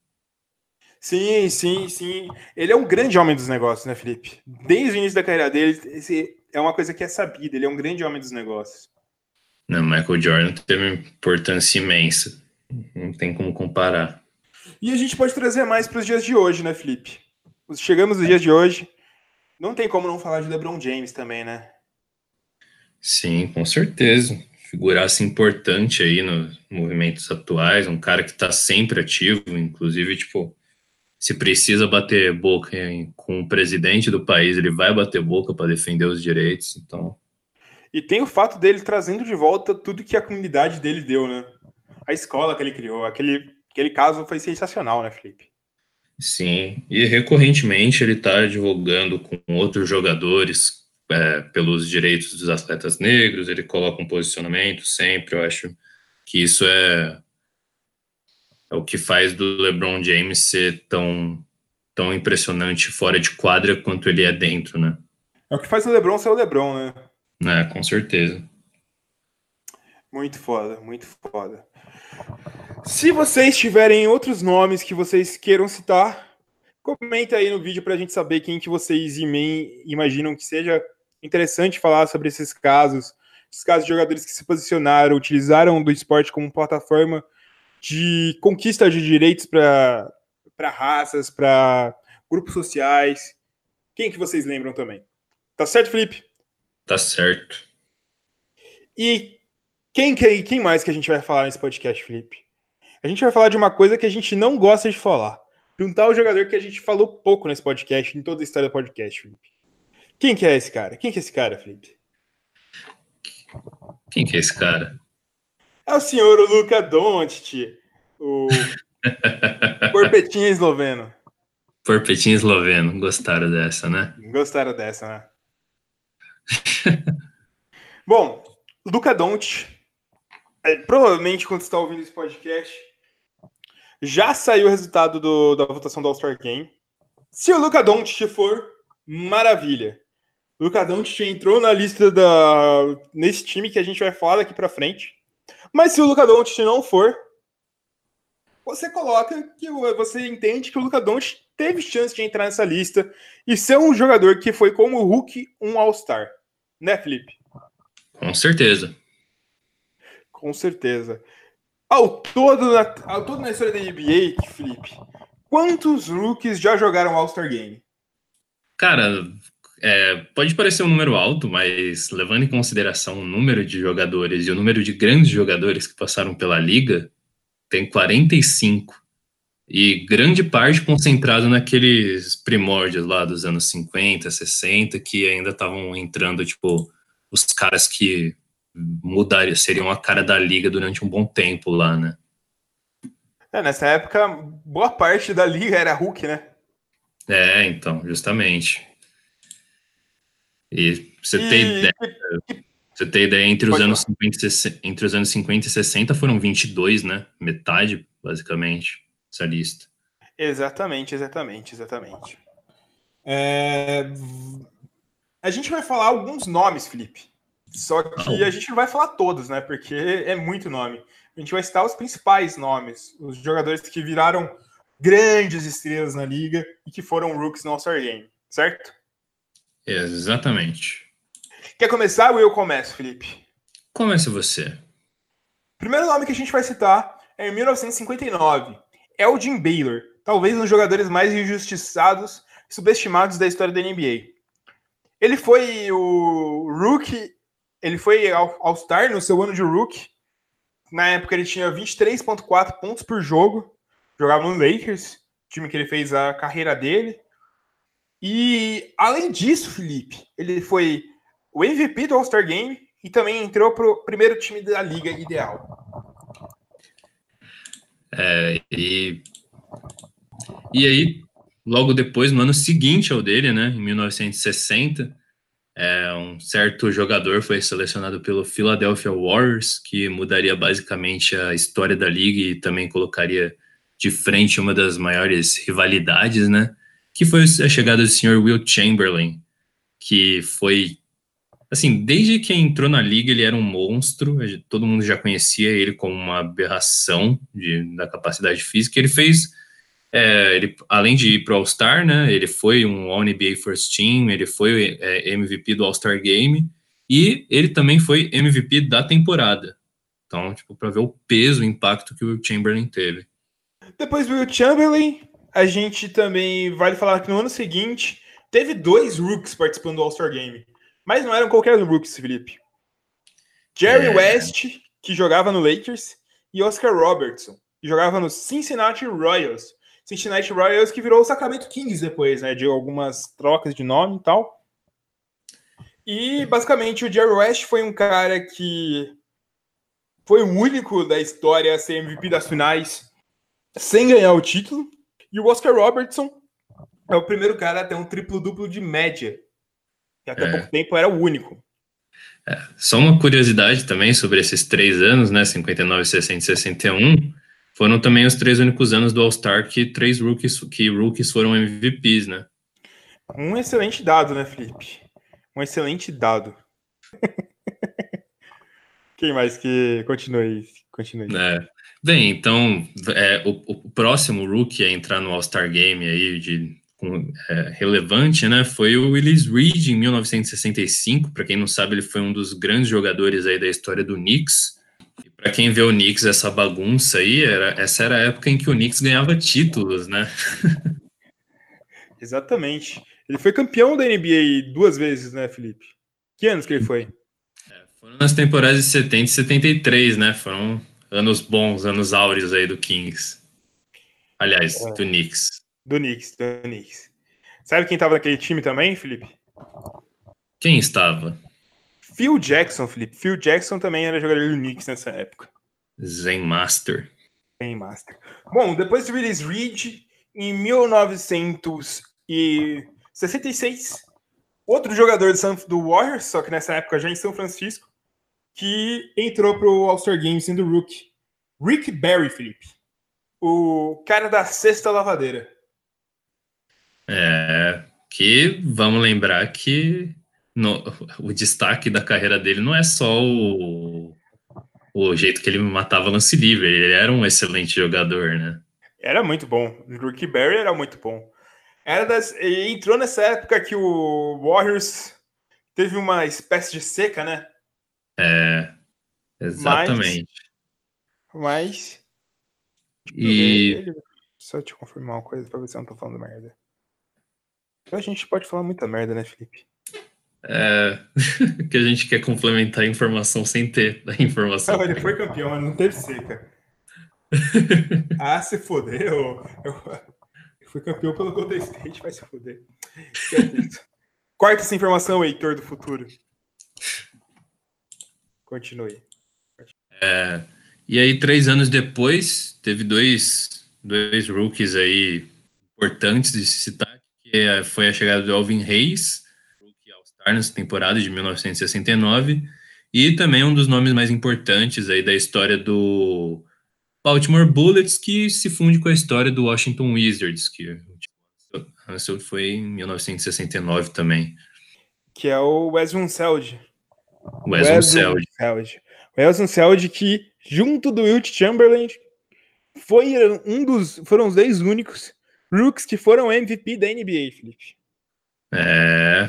Sim, sim, sim. Ele é um grande homem dos negócios, né, Felipe? Desde o início da carreira dele, esse é uma coisa que é sabida. Ele é um grande homem dos negócios. Não, Michael Jordan teve uma importância imensa. Não tem como comparar. E a gente pode trazer mais para os dias de hoje, né, Felipe? Chegamos nos dias de hoje. Não tem como não falar de LeBron James também, né? Sim, com certeza. Figurasse importante aí nos movimentos atuais, um cara que está sempre ativo, inclusive, tipo, se precisa bater boca com o presidente do país, ele vai bater boca para defender os direitos. Então. E tem o fato dele trazendo de volta tudo que a comunidade dele deu, né? A escola que ele criou, aquele, aquele caso foi sensacional, né, Felipe? Sim, e recorrentemente ele está divulgando com outros jogadores é, pelos direitos dos atletas negros, ele coloca um posicionamento sempre, eu acho que isso é é o que faz do LeBron James ser tão, tão impressionante fora de quadra quanto ele é dentro, né? É o que faz o LeBron ser o LeBron, né? É, com certeza. Muito foda, muito foda. Se vocês tiverem outros nomes que vocês queiram citar, comenta aí no vídeo para a gente saber quem que vocês imaginam que seja interessante falar sobre esses casos, esses casos de jogadores que se posicionaram, utilizaram do esporte como plataforma de conquista de direitos para raças, para grupos sociais. Quem que vocês lembram também? Tá certo, Felipe? Tá certo. E quem, quem, quem mais que a gente vai falar nesse podcast, Felipe? A gente vai falar de uma coisa que a gente não gosta de falar. De um tal jogador que a gente falou pouco nesse podcast, em toda a história do podcast, Felipe. Quem que é esse cara? Quem que é esse cara, Felipe? Quem que é esse cara? É o senhor Luca Doncic, o porpetinho esloveno. Porpetinho esloveno, gostaram dessa, né? Gostaram dessa, né? Bom, Luca Doncic, é, provavelmente quando você está ouvindo esse podcast, já saiu o resultado do, da votação do All-Star Game. Se o Luca Doncic for, maravilha. O Luca Doncic entrou na lista da nesse time que a gente vai falar daqui para frente. Mas se o Luca Doncic não for, você coloca que você entende que o Luca Doncic teve chance de entrar nessa lista e ser um jogador que foi como Hulk um All-Star, né, Felipe? Com certeza. Com certeza. Ao todo, na, ao todo na história da NBA, Felipe, quantos rookies já jogaram All-Star Game? Cara, é, pode parecer um número alto, mas levando em consideração o número de jogadores e o número de grandes jogadores que passaram pela liga, tem 45. E grande parte concentrado naqueles primórdios lá dos anos 50, 60, que ainda estavam entrando, tipo, os caras que mudariam, seriam a cara da liga durante um bom tempo lá, né? É, nessa época, boa parte da liga era Hulk, né? É, então, justamente. E você e, tem ideia. Você tem ideia, entre os, anos 50 entre os anos 50 e 60 foram 22, né? Metade, basicamente, essa lista. Exatamente, exatamente, exatamente. É... A gente vai falar alguns nomes, Felipe. Só que a gente não vai falar todos, né? Porque é muito nome. A gente vai citar os principais nomes, os jogadores que viraram grandes estrelas na liga e que foram rookies no All-Star Game, certo? Exatamente. Quer começar ou eu começo, Felipe? Comece você. Primeiro nome que a gente vai citar é em 1959. Elgin Baylor, talvez um dos jogadores mais injustiçados e subestimados da história da NBA. Ele foi o rookie, ele foi All-Star no seu ano de rookie. Na época ele tinha 23.4 pontos por jogo. Jogava no Lakers, time que ele fez a carreira dele. E além disso, Felipe, ele foi o MVP do All-Star Game e também entrou para o primeiro time da liga ideal. É, e, e aí, logo depois, no ano seguinte ao dele, né, em 1960, é, um certo jogador foi selecionado pelo Philadelphia Warriors, que mudaria basicamente a história da liga e também colocaria de frente uma das maiores rivalidades, né? Que foi a chegada do senhor Will Chamberlain, que foi assim, desde que entrou na liga ele era um monstro, todo mundo já conhecia ele como uma aberração de, da capacidade física. Ele fez, é, ele, além de ir para o All-Star, né, ele foi um All-NBA First Team, ele foi é, MVP do All-Star Game e ele também foi MVP da temporada. Então, tipo, para ver o peso, o impacto que o Chamberlain teve. Depois do Chamberlain, a gente também vale falar que no ano seguinte teve dois rooks participando do All-Star Game. Mas não eram qualquer rookies, Felipe. Jerry é. West, que jogava no Lakers, e Oscar Robertson, que jogava no Cincinnati Royals. Cincinnati Royals que virou o Sacramento Kings depois, né? De algumas trocas de nome e tal. E basicamente o Jerry West foi um cara que foi o único da história a ser MVP das finais sem ganhar o título. E o Oscar Robertson é o primeiro cara a ter um triplo-duplo de média que até é. pouco tempo era o único. É. Só uma curiosidade também sobre esses três anos, né? 59, 60 e 61. Foram também os três únicos anos do All-Star que três rookies, que rookies foram MVPs, né? Um excelente dado, né, Felipe? Um excelente dado. Quem mais que continue? continue. É. Bem, então, é, o, o, próximo rookie a entrar no All-Star Game aí de relevante, né, foi o Willis Reed em 1965. Para quem não sabe, ele foi um dos grandes jogadores aí da história do Knicks. E para quem vê o Knicks essa bagunça aí, era, essa era a época em que o Knicks ganhava títulos, né? Exatamente. Ele foi campeão da NBA duas vezes, né, Felipe? Que anos que ele foi? É, foram nas temporadas de 70 e 73, né? Foram anos bons, anos áureos aí do Kings. Aliás, é. do Knicks. Do Knicks, do Knicks. Sabe quem estava naquele time também, Felipe? Quem estava? Phil Jackson, Felipe. Phil Jackson também era jogador do Knicks nessa época. Zen Master. Zen Master. Bom, depois do Willis Reed, em 1966, outro jogador do, do Warriors, só que nessa época já em São Francisco, que entrou para o All-Star Game sendo rookie. Rick Barry, Felipe. O cara da sexta lavadeira. É, que vamos lembrar que no, o destaque da carreira dele não é só o, o jeito que ele matava lance livre, ele era um excelente jogador, né? Era muito bom. O Rookie Barry era muito bom. Era das, entrou nessa época que o Warriors teve uma espécie de seca, né? É, exatamente. Mas. mas e. Só te confirmar uma coisa pra ver se eu não tô falando merda. A gente pode falar muita merda, né, Felipe? É, que a gente quer complementar a informação sem ter a informação. Não, ele foi campeão, não teve seca. ah, se foder, eu, eu, eu fui campeão pelo Golden State, vai se foder. Corta essa informação, Heitor do futuro. Continue. É, e aí, três anos depois, teve dois, dois rookies aí importantes de se citar, que foi a chegada do Alvin Reis, rookie All-Star nessa temporada de 1969, E também um dos nomes mais importantes aí da história do Baltimore Bullets, que se funde com a história do Washington Wizards, que foi em 1969 também. Que é o Wes Unseld. Wes Unseld. Wes Unseld que, junto do Wilt Chamberlain, foi um dos, foram os dois únicos rooks que foram MVP da NBA, Felipe. É.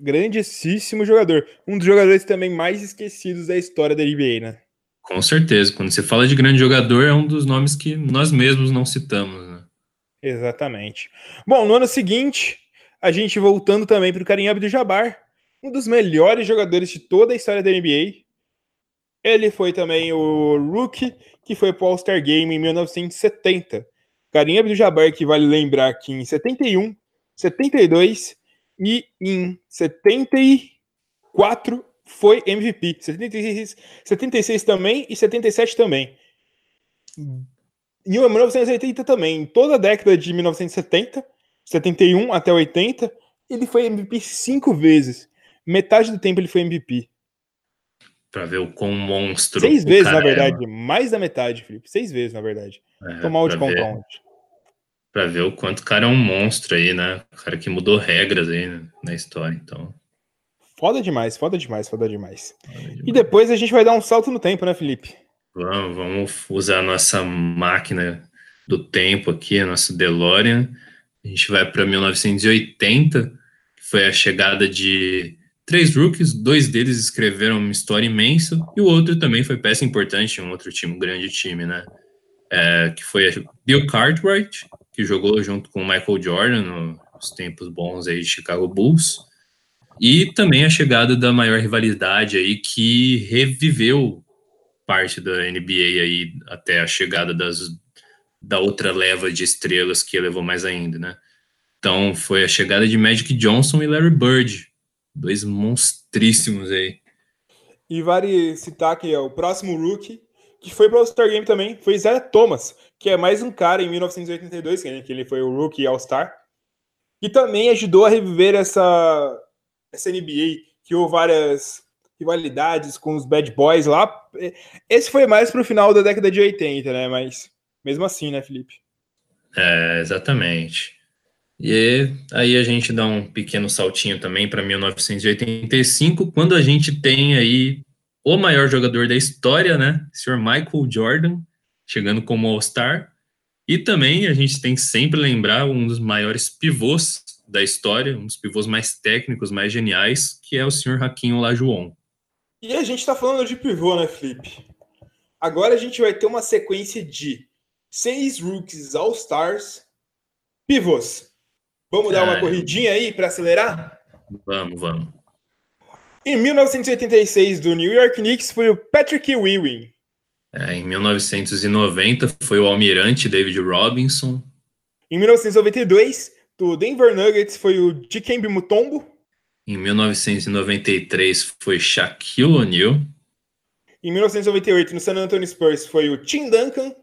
Grandíssimo jogador. Um dos jogadores também mais esquecidos da história da NBA, né? Com certeza. Quando você fala de grande jogador, é um dos nomes que nós mesmos não citamos, né? Exatamente. Bom, no ano seguinte, a gente voltando também para o Karim Abdul-Jabbar, um dos melhores jogadores de toda a história da NBA. Ele foi também o rookie que foi para o All-Star Game em 1970. Karim Abdul-Jabbar, que vale lembrar que em 71, 72 e em 74 foi MVP. 76, 76 também e 77 também. Em 1980 também, toda a década de 1970, 71 até 80, ele foi MVP cinco vezes. Metade do tempo ele foi MVP. Pra ver o quão monstro. Seis vezes, na verdade. É. Mais da metade, Felipe. Seis vezes, na verdade. É, Tô mal de contar ontem. Pra ver o quanto o cara é um monstro aí, né? O cara que mudou regras aí né? na história, então. Foda demais, foda demais, foda demais. foda demais. E depois a gente vai dar um salto no tempo, né, Felipe? Vamos, vamos usar a nossa máquina do tempo aqui, a nossa DeLorean. A gente vai para 1980, que foi a chegada de três rookies, dois deles escreveram uma história imensa, e o outro também foi peça importante em um outro time, um grande time, né? É, que foi Bill Cartwright, que jogou junto com Michael Jordan nos tempos bons aí de Chicago Bulls, e também a chegada da maior rivalidade aí que reviveu parte da NBA aí até a chegada das, da outra leva de estrelas que levou mais ainda, né? Então foi a chegada de Magic Johnson e Larry Bird, dois monstríssimos aí. E vale citar que é o próximo rookie que foi para o All-Star Game também foi Isaiah Thomas, que é mais um cara em 1982, que ele foi o rookie All-Star, e também ajudou a reviver essa, essa NBA, que houve várias rivalidades com os bad boys lá. Esse foi mais pro final da década de 80, né? Mas mesmo assim, né, Felipe? É, exatamente. E aí a gente dá um pequeno saltinho também para 1985, quando a gente tem aí o maior jogador da história, né? O senhor Michael Jordan, chegando como All-Star. E também a gente tem que sempre lembrar um dos maiores pivôs da história, um dos pivôs mais técnicos, mais geniais, que é o senhor Hakim Olajuwon. E a gente está falando de pivô, né, Felipe? Agora a gente vai ter uma sequência de seis rookies All-Stars pivôs. Vamos dar uma corridinha aí para acelerar? Vamos, vamos. Em 1986, do New York Knicks, foi o Patrick Ewing. É, em 1990, foi o almirante David Robinson. Em 1992, do Denver Nuggets, foi o Dikembe Mutombo. Em 1993 foi Shaquille O'Neal. Em 1998, no San Antonio Spurs, foi o Tim Duncan.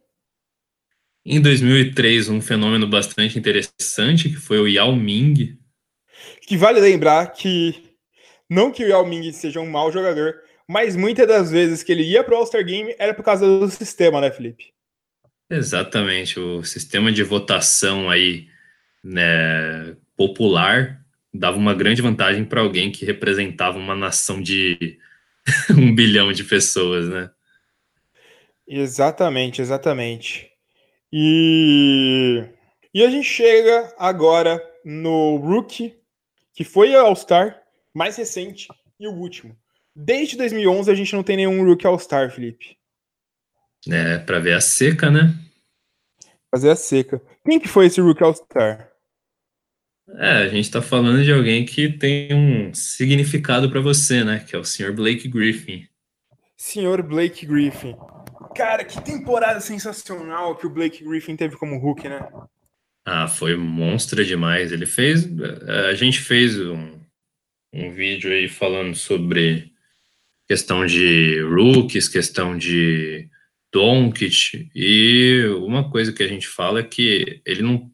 Em 2003, um fenômeno bastante interessante, que foi o Yao Ming. Que vale lembrar que, não que o Yao Ming seja um mau jogador, mas muitas das vezes que ele ia para o All-Star Game era por causa do sistema, né, Felipe? Exatamente, o sistema de votação aí, né, popular dava uma grande vantagem para alguém que representava uma nação de um bilhão de pessoas, né? Exatamente, exatamente. E, e a gente chega agora no Rookie, que foi All-Star, mais recente e o último. Desde 2011 a gente não tem nenhum Rookie All-Star, Felipe. É, para ver a seca, né? Fazer a seca. Quem que foi esse Rookie All-Star? É, a gente está falando de alguém que tem um significado para você, né? Que é o Sr. Blake Griffin. Sr. Blake Griffin. Cara, que temporada sensacional que o Blake Griffin teve como Hulk, né? Ah, foi monstro demais. Ele fez. A gente fez um, um vídeo aí falando sobre questão de rookies, questão de Doncic, e uma coisa que a gente fala é que ele não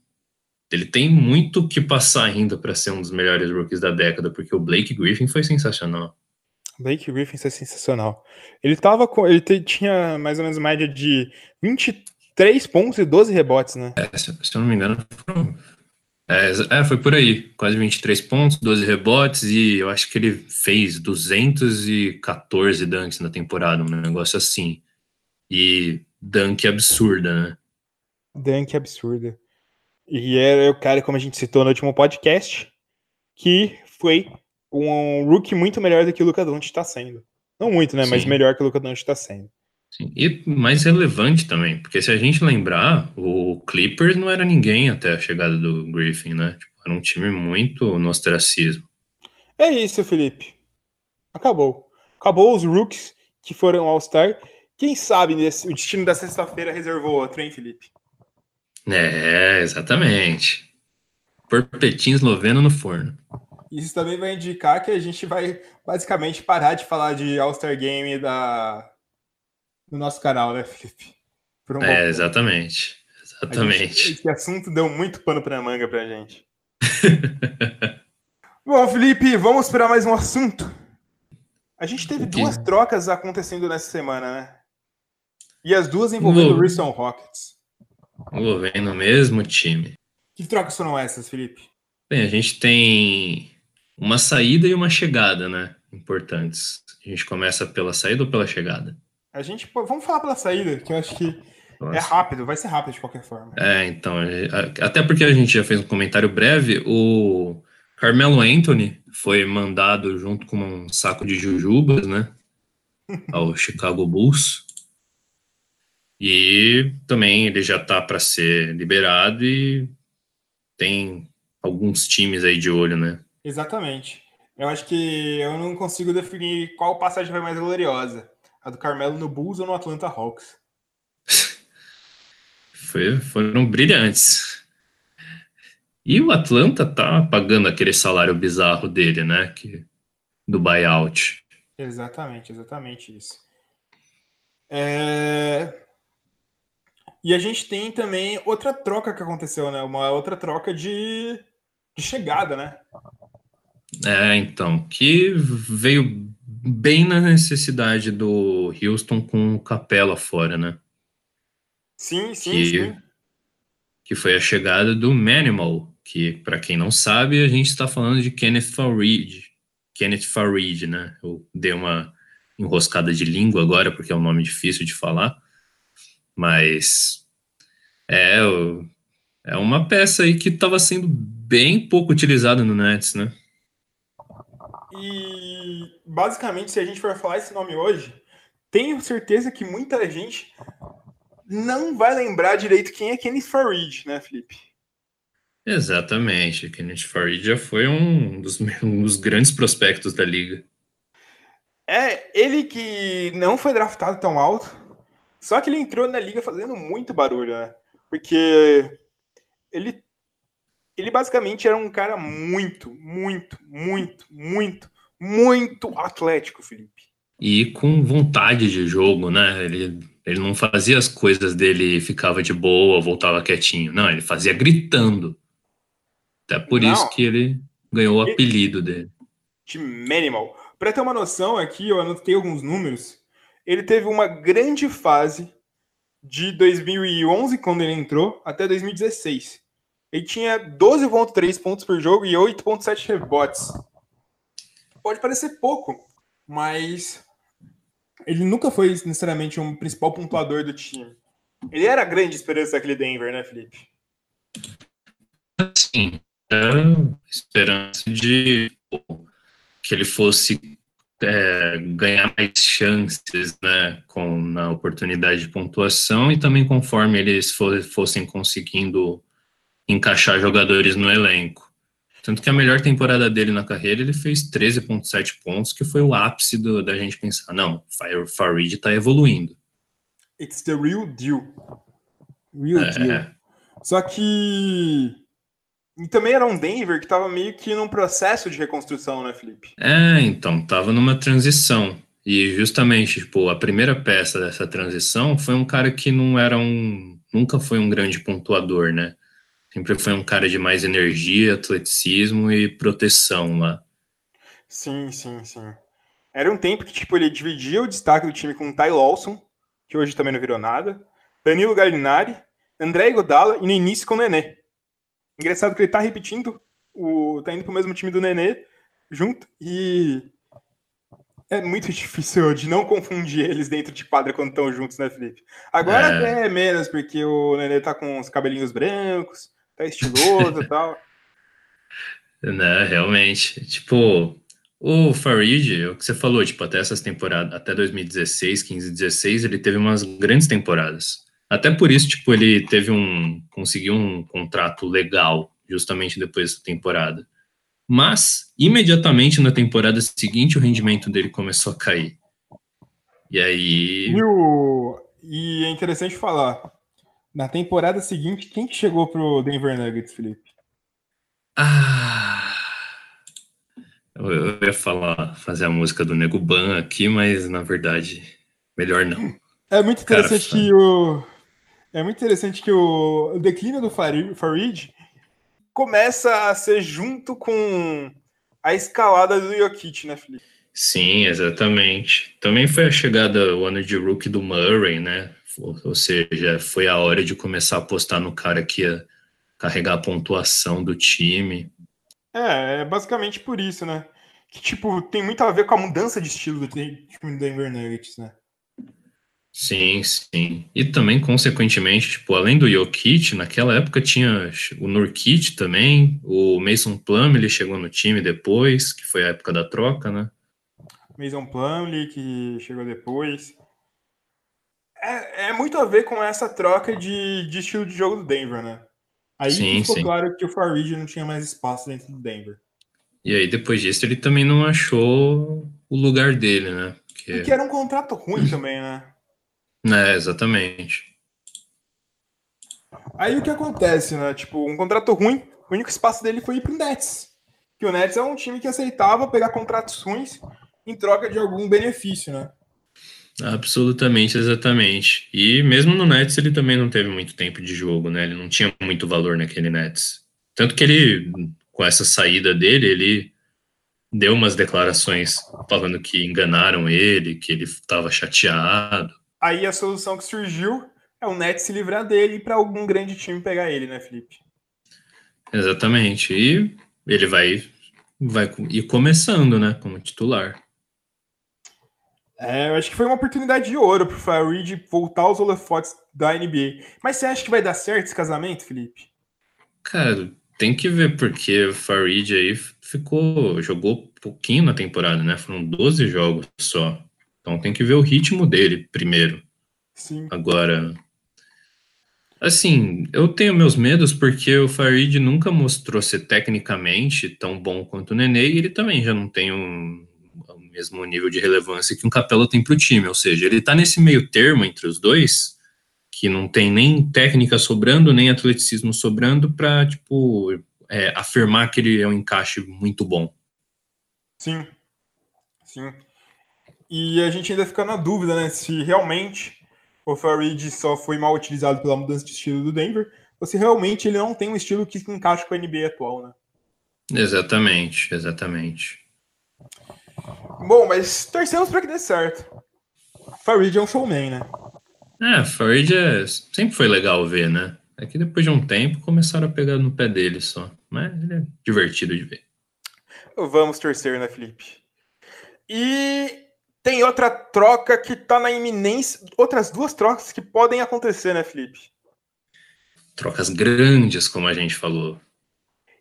ele tem muito que passar ainda para ser um dos melhores rookies da década, porque o Blake Griffin foi sensacional. Blake Griffin é sensacional. Ele tava com. Ele tinha mais ou menos média de 23 pontos e 12 rebotes, né? É, se, se eu não me engano, foram. É, é, foi por aí. Quase 23 pontos, 12 rebotes e eu acho que ele fez 214 dunks na temporada, um negócio assim. E dunk absurda, né? Dunk absurda. E era o cara, como a gente citou no último podcast, que foi um rookie muito melhor do que o Luca Doncic está sendo. Não muito, né? Sim. Mas melhor que o Luca Doncic está sendo. Sim. E mais relevante também, porque se a gente lembrar, o Clippers não era ninguém até a chegada do Griffin, né? Tipo, era um time muito no ostracismo. É isso, Felipe. Acabou. Acabou os rookies que foram All-Star. Quem sabe o destino da sexta-feira reservou outro, hein, Felipe? É, exatamente. Porpetinho esloveno no forno. Isso também vai indicar que a gente vai basicamente parar de falar de All-Star Game da... no nosso canal, né, Felipe? Um é, exatamente. Exatamente. Gente, esse assunto deu muito pano para manga pra gente. Bom, Felipe, vamos para mais um assunto. A gente teve duas trocas acontecendo nessa semana, né? E as duas envolvendo o Houston Rockets. Envolvendo o mesmo time. Que trocas foram essas, Felipe? Bem, a gente tem uma saída e uma chegada, né? Importantes. A gente começa pela saída ou pela chegada? A gente vamos falar pela saída, que eu acho que Nossa. é rápido, vai ser rápido de qualquer forma. É, então, até porque a gente já fez um comentário breve, o Carmelo Anthony foi mandado junto com um saco de jujubas, né? Ao Chicago Bulls. E também ele já tá para ser liberado e tem alguns times aí de olho, né? Exatamente. Eu acho que eu não consigo definir qual passagem vai mais gloriosa. A do Carmelo no Bulls ou no Atlanta Hawks? Foi, foram brilhantes. E o Atlanta tá pagando aquele salário bizarro dele, né? Que, do buyout. Exatamente, exatamente isso. É... E a gente tem também outra troca que aconteceu, né? Uma outra troca de, de chegada, né? É, então, que veio bem na necessidade do Houston com o Capela fora, né? Sim, sim, que, sim. Que foi a chegada do Manimal, que, para quem não sabe, a gente está falando de Kenneth Farid. Kenneth Farid, né? Eu dei uma enroscada de língua agora, porque é um nome difícil de falar, mas é, é uma peça aí que estava sendo bem pouco utilizada no Nets, né? E basicamente, se a gente for falar esse nome hoje, tenho certeza que muita gente não vai lembrar direito quem é Kenneth Farid, né, Felipe? Exatamente. Kenneth Farid já foi um dos, um dos grandes prospectos da liga. É, ele que não foi draftado tão alto, só que ele entrou na liga fazendo muito barulho, né? Porque ele ele basicamente era um cara muito, muito, muito, muito, muito atlético, Felipe. E com vontade de jogo, né? Ele, ele não fazia as coisas dele ficava de boa, voltava quietinho. Não, ele fazia gritando. Até por não, isso que ele ganhou o apelido dele. De Manimal. Para ter uma noção aqui, eu anotei alguns números. Ele teve uma grande fase de 2011, quando ele entrou, até 2016. Ele tinha 12,3 pontos por jogo e 8,7 rebotes. Pode parecer pouco, mas ele nunca foi necessariamente um principal pontuador do time. Ele era a grande esperança daquele Denver, né, Felipe? Sim, esperança de que ele fosse é, ganhar mais chances né, com, na oportunidade de pontuação e também conforme eles fossem conseguindo encaixar jogadores no elenco. Tanto que a melhor temporada dele na carreira, ele fez 13,7 pontos, que foi o ápice do, da gente pensar, não, Fire Farid está evoluindo. It's the real deal. Real é. deal. Só que. E também era um Denver que estava meio que num processo de reconstrução, né, Felipe? É, então, tava numa transição. E justamente, tipo, a primeira peça dessa transição foi um cara que não era um. nunca foi um grande pontuador, né? Sempre foi um cara de mais energia, atleticismo e proteção lá. Sim, sim, sim. Era um tempo que tipo, ele dividia o destaque do time com o Ty Lawson, que hoje também não virou nada, Danilo Gallinari, André Godala e no início com o Nenê. Engraçado que ele tá repetindo, o, tá indo pro mesmo time do Nenê junto e é muito difícil de não confundir eles dentro de quadra quando estão juntos, né, Felipe? Agora é. até é menos, porque o Nenê tá com os cabelinhos brancos, tá estiloso e tal. Né, realmente. Tipo, o Farid, é o que você falou, tipo, até essas temporadas, até 2016, 15, 16, ele teve umas grandes temporadas. Até por isso, tipo, ele teve um. conseguiu um contrato legal justamente depois da temporada. Mas, imediatamente na temporada seguinte, o rendimento dele começou a cair. E aí. E, o... e é interessante falar. Na temporada seguinte, quem que chegou pro Denver Nuggets, Felipe? Ah. Eu ia falar, fazer a música do Nego Ban aqui, mas na verdade, melhor não. É muito interessante Cara, que o. É muito interessante que o, declínio do Farid começa a ser junto com a escalada do Jokic, né, Felipe? Sim, exatamente. Também foi a chegada o ano de rookie do Murray, né? Ou seja, foi a hora de começar a apostar no cara que ia carregar a pontuação do time. É, é basicamente por isso, né? Que, tipo, tem muito a ver com a mudança de estilo do time do Denver Nuggets, né? Sim, sim. E também, consequentemente, tipo, além do Jokic, naquela época tinha o Nurkic também, o Mason Plumlee chegou no time depois, que foi a época da troca, né? Mason Plumlee, que chegou depois. É, é muito a ver com essa troca de, de estilo de jogo do Denver, né? Aí sim, ficou sim. claro que o Farid não tinha mais espaço dentro do Denver. E aí, depois disso, ele também não achou o lugar dele, né? Porque... E que era um contrato ruim também, né? É, exatamente. Aí o que acontece, né? Tipo, um contrato ruim, o único espaço dele foi ir pro Nets. Que o Nets é um time que aceitava pegar contratos ruins em troca de algum benefício, né? Absolutamente, exatamente. E mesmo no Nets ele também não teve muito tempo de jogo, né? Ele não tinha muito valor naquele Nets. Tanto que ele, com essa saída dele, ele deu umas declarações falando que enganaram ele, que ele estava chateado. Aí a solução que surgiu é o Nets se livrar dele para algum grande time pegar ele, né, Felipe? Exatamente. E ele vai, vai ir começando, né, como titular. É, eu acho que foi uma oportunidade de ouro pro Farid voltar aos holofotes da NBA. Mas você acha que vai dar certo esse casamento, Felipe? Cara, tem que ver, porque o Farid aí ficou. jogou pouquinho na temporada, né? Foram 12 jogos só. Então tem que ver o ritmo dele primeiro. Sim. Agora. Assim, eu tenho meus medos porque o Farid nunca mostrou ser tecnicamente tão bom quanto o Nenê e ele também já não tem um, mesmo nível de relevância que um Capela tem para o time, ou seja, ele está nesse meio termo entre os dois, que não tem nem técnica sobrando, nem atleticismo sobrando, para tipo, é, afirmar que ele é um encaixe muito bom. Sim, sim. E a gente ainda fica na dúvida, né, se realmente o Farid só foi mal utilizado pela mudança de estilo do Denver, ou se realmente ele não tem um estilo que se encaixa com a NBA atual, né? Exatamente, exatamente. Bom, mas torcemos para que dê certo. Farid é um showman, né? É, Farid é... sempre foi legal ver, né? É que depois de um tempo começaram a pegar no pé dele só. Mas ele é divertido de ver. Vamos torcer, né, Felipe? E tem outra troca que tá na iminência. Outras duas trocas que podem acontecer, né, Felipe? Trocas grandes, como a gente falou.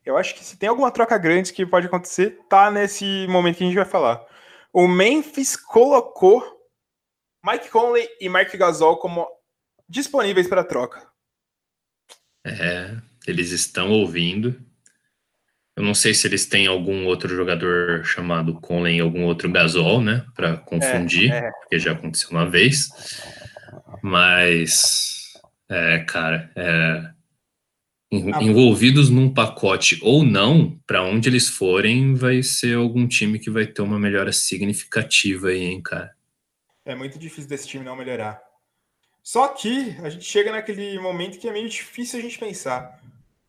Eu acho que se tem alguma troca grande que pode acontecer, tá nesse momento que a gente vai falar. O Memphis colocou Mike Conley e Mark Gasol como disponíveis para troca. É, eles estão ouvindo. Eu não sei se eles têm algum outro jogador chamado Conley e algum outro Gasol, né, para confundir, é, é. porque já aconteceu uma vez. Mas, é, cara, é, envolvidos num pacote ou não, para onde eles forem, vai ser algum time que vai ter uma melhora significativa aí, hein, cara. É muito difícil desse time não melhorar. Só que a gente chega naquele momento que é meio difícil a gente pensar.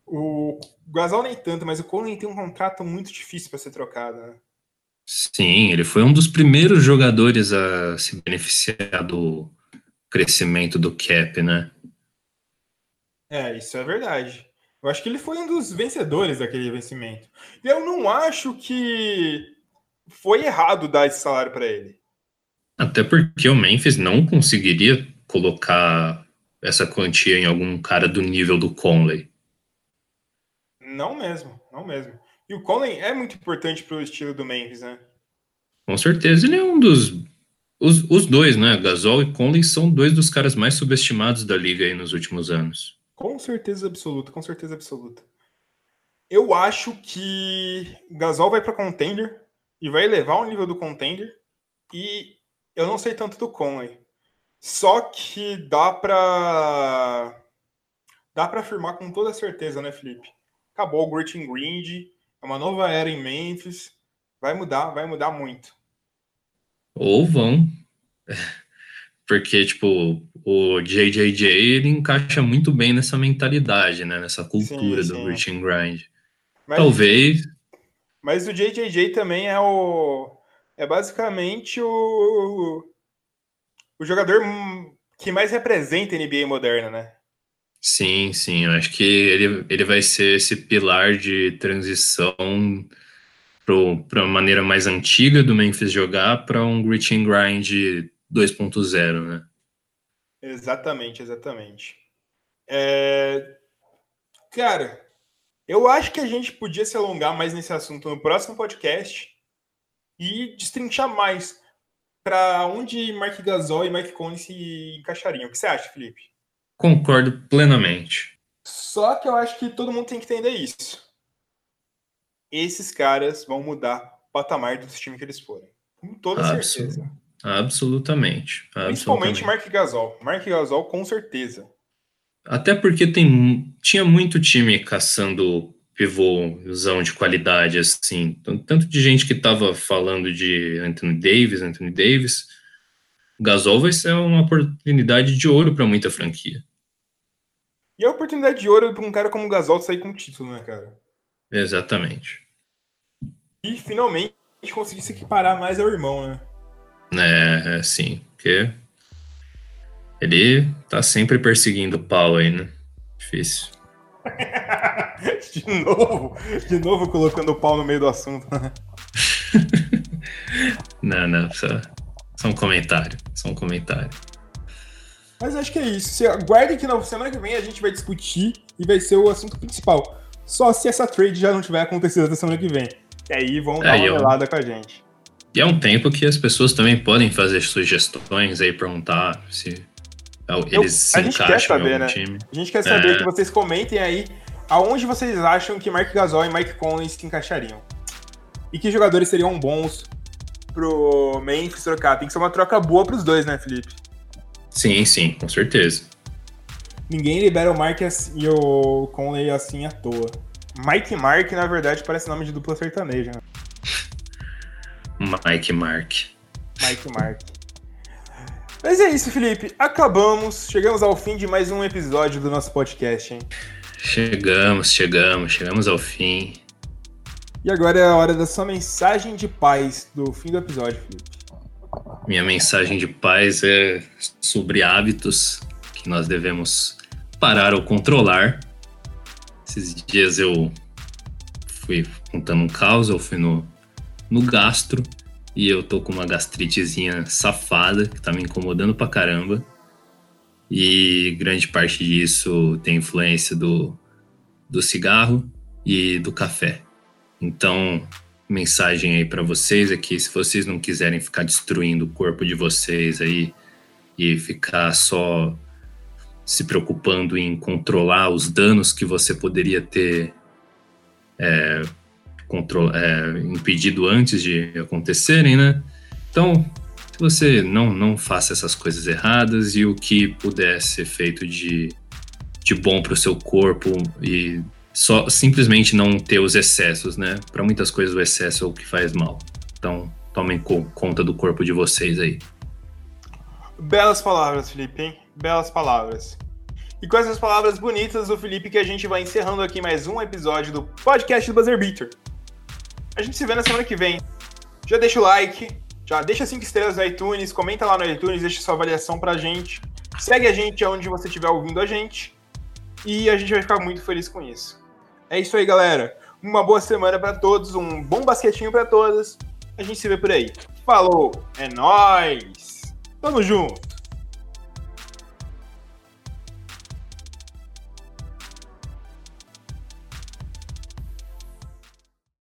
O Gasol nem tanto, mas o Conley tem um contrato muito difícil para ser trocado. Né? Sim, ele foi um dos primeiros jogadores a se beneficiar do crescimento do cap, né? É, isso é verdade. Eu acho que ele foi um dos vencedores daquele vencimento. E eu não acho que foi errado dar esse salário para ele. Até porque o Memphis não conseguiria colocar essa quantia em algum cara do nível do Conley. Não mesmo, não mesmo. E o Conley é muito importante para o estilo do Memphis, né? Com certeza, ele é um dos. Os, os dois, né? Gasol e Conley são dois dos caras mais subestimados da liga aí nos últimos anos. Com certeza absoluta, com certeza absoluta. Eu acho que Gasol vai para contender e vai elevar o nível do contender. E eu não sei tanto do Conley. Só que dá para dá para afirmar com toda certeza, né, Felipe? Acabou o Gritting Grind, é uma nova era em Memphis. Vai mudar, vai mudar muito. Ou vão. Porque, tipo, o JJJ ele encaixa muito bem nessa mentalidade, né? Nessa cultura sim, sim. do Gritting Grind. Mas, Talvez. Mas o JJJ também é o. É basicamente o. O jogador que mais representa a NBA moderna, né? Sim, sim. Eu acho que ele, ele vai ser esse pilar de transição para a maneira mais antiga do Memphis jogar para um grit and grind 2.0, né? Exatamente, exatamente. É... Cara, eu acho que a gente podia se alongar mais nesse assunto no próximo podcast e destrinchar mais para onde Mark Gasol e Mike Conley se encaixariam. O que você acha, Felipe? Concordo plenamente. Só que eu acho que todo mundo tem que entender isso esses caras vão mudar o patamar do time que eles forem. Com toda certeza. Absolutamente. Principalmente Mark Gasol. Mark Gasol, com certeza. Até porque tem, tinha muito time caçando pivôzão de qualidade, assim. Tanto de gente que estava falando de Anthony Davis, Anthony Davis. Gasol vai ser uma oportunidade de ouro para muita franquia. E a oportunidade de ouro para um cara como o Gasol sair com título, né, cara? Exatamente e finalmente conseguir se equiparar mais ao irmão, né? É, é sim, porque ele tá sempre perseguindo o Paulo aí, né? Difícil. de novo, de novo colocando o pau no meio do assunto. não, não, só, só um comentário, só um comentário. Mas acho que é isso. Você aguarde que na semana que vem a gente vai discutir e vai ser o assunto principal. Só se essa trade já não tiver acontecido até semana que vem. E aí vão dar é, uma olhada com a gente. E é um tempo que as pessoas também podem fazer sugestões aí, perguntar se eles Eu, se a gente quer saber, né? Time. A gente quer saber é. que vocês comentem aí aonde vocês acham que Mark Gasol e Mike Conley se encaixariam. E que jogadores seriam bons pro Memphis trocar. Tem que ser uma troca boa pros dois, né, Felipe? Sim, sim, com certeza. Ninguém libera o Mark e o Conley assim à toa. Mike Mark, na verdade, parece nome de dupla sertaneja. Mike Mark. Mike Mark. Mas é isso, Felipe. Acabamos. Chegamos ao fim de mais um episódio do nosso podcast, hein? Chegamos, chegamos, chegamos ao fim. E agora é a hora da sua mensagem de paz do fim do episódio, Felipe. Minha mensagem de paz é sobre hábitos que nós devemos parar ou controlar esses dias eu fui contando um caos, eu fui no, no gastro e eu tô com uma gastritezinha safada que tá me incomodando pra caramba. E grande parte disso tem influência do, do cigarro e do café. Então, mensagem aí para vocês é que se vocês não quiserem ficar destruindo o corpo de vocês aí e ficar só se preocupando em controlar os danos que você poderia ter é, é, impedido antes de acontecerem, né? Então, você não, não faça essas coisas erradas e o que puder ser feito de, de bom para o seu corpo e só simplesmente não ter os excessos, né? Para muitas coisas o excesso é o que faz mal. Então, tomem conta do corpo de vocês aí. Belas palavras, Felipe, hein? Belas palavras. E com essas palavras bonitas do Felipe que a gente vai encerrando aqui mais um episódio do podcast do Buzzer Beater. A gente se vê na semana que vem. já deixa o like, já deixa cinco estrelas no iTunes, comenta lá no iTunes, deixa sua avaliação pra gente. Segue a gente onde você estiver ouvindo a gente. E a gente vai ficar muito feliz com isso. É isso aí, galera. Uma boa semana para todos, um bom basquetinho para todas. A gente se vê por aí. Falou, é nós. Tamo junto.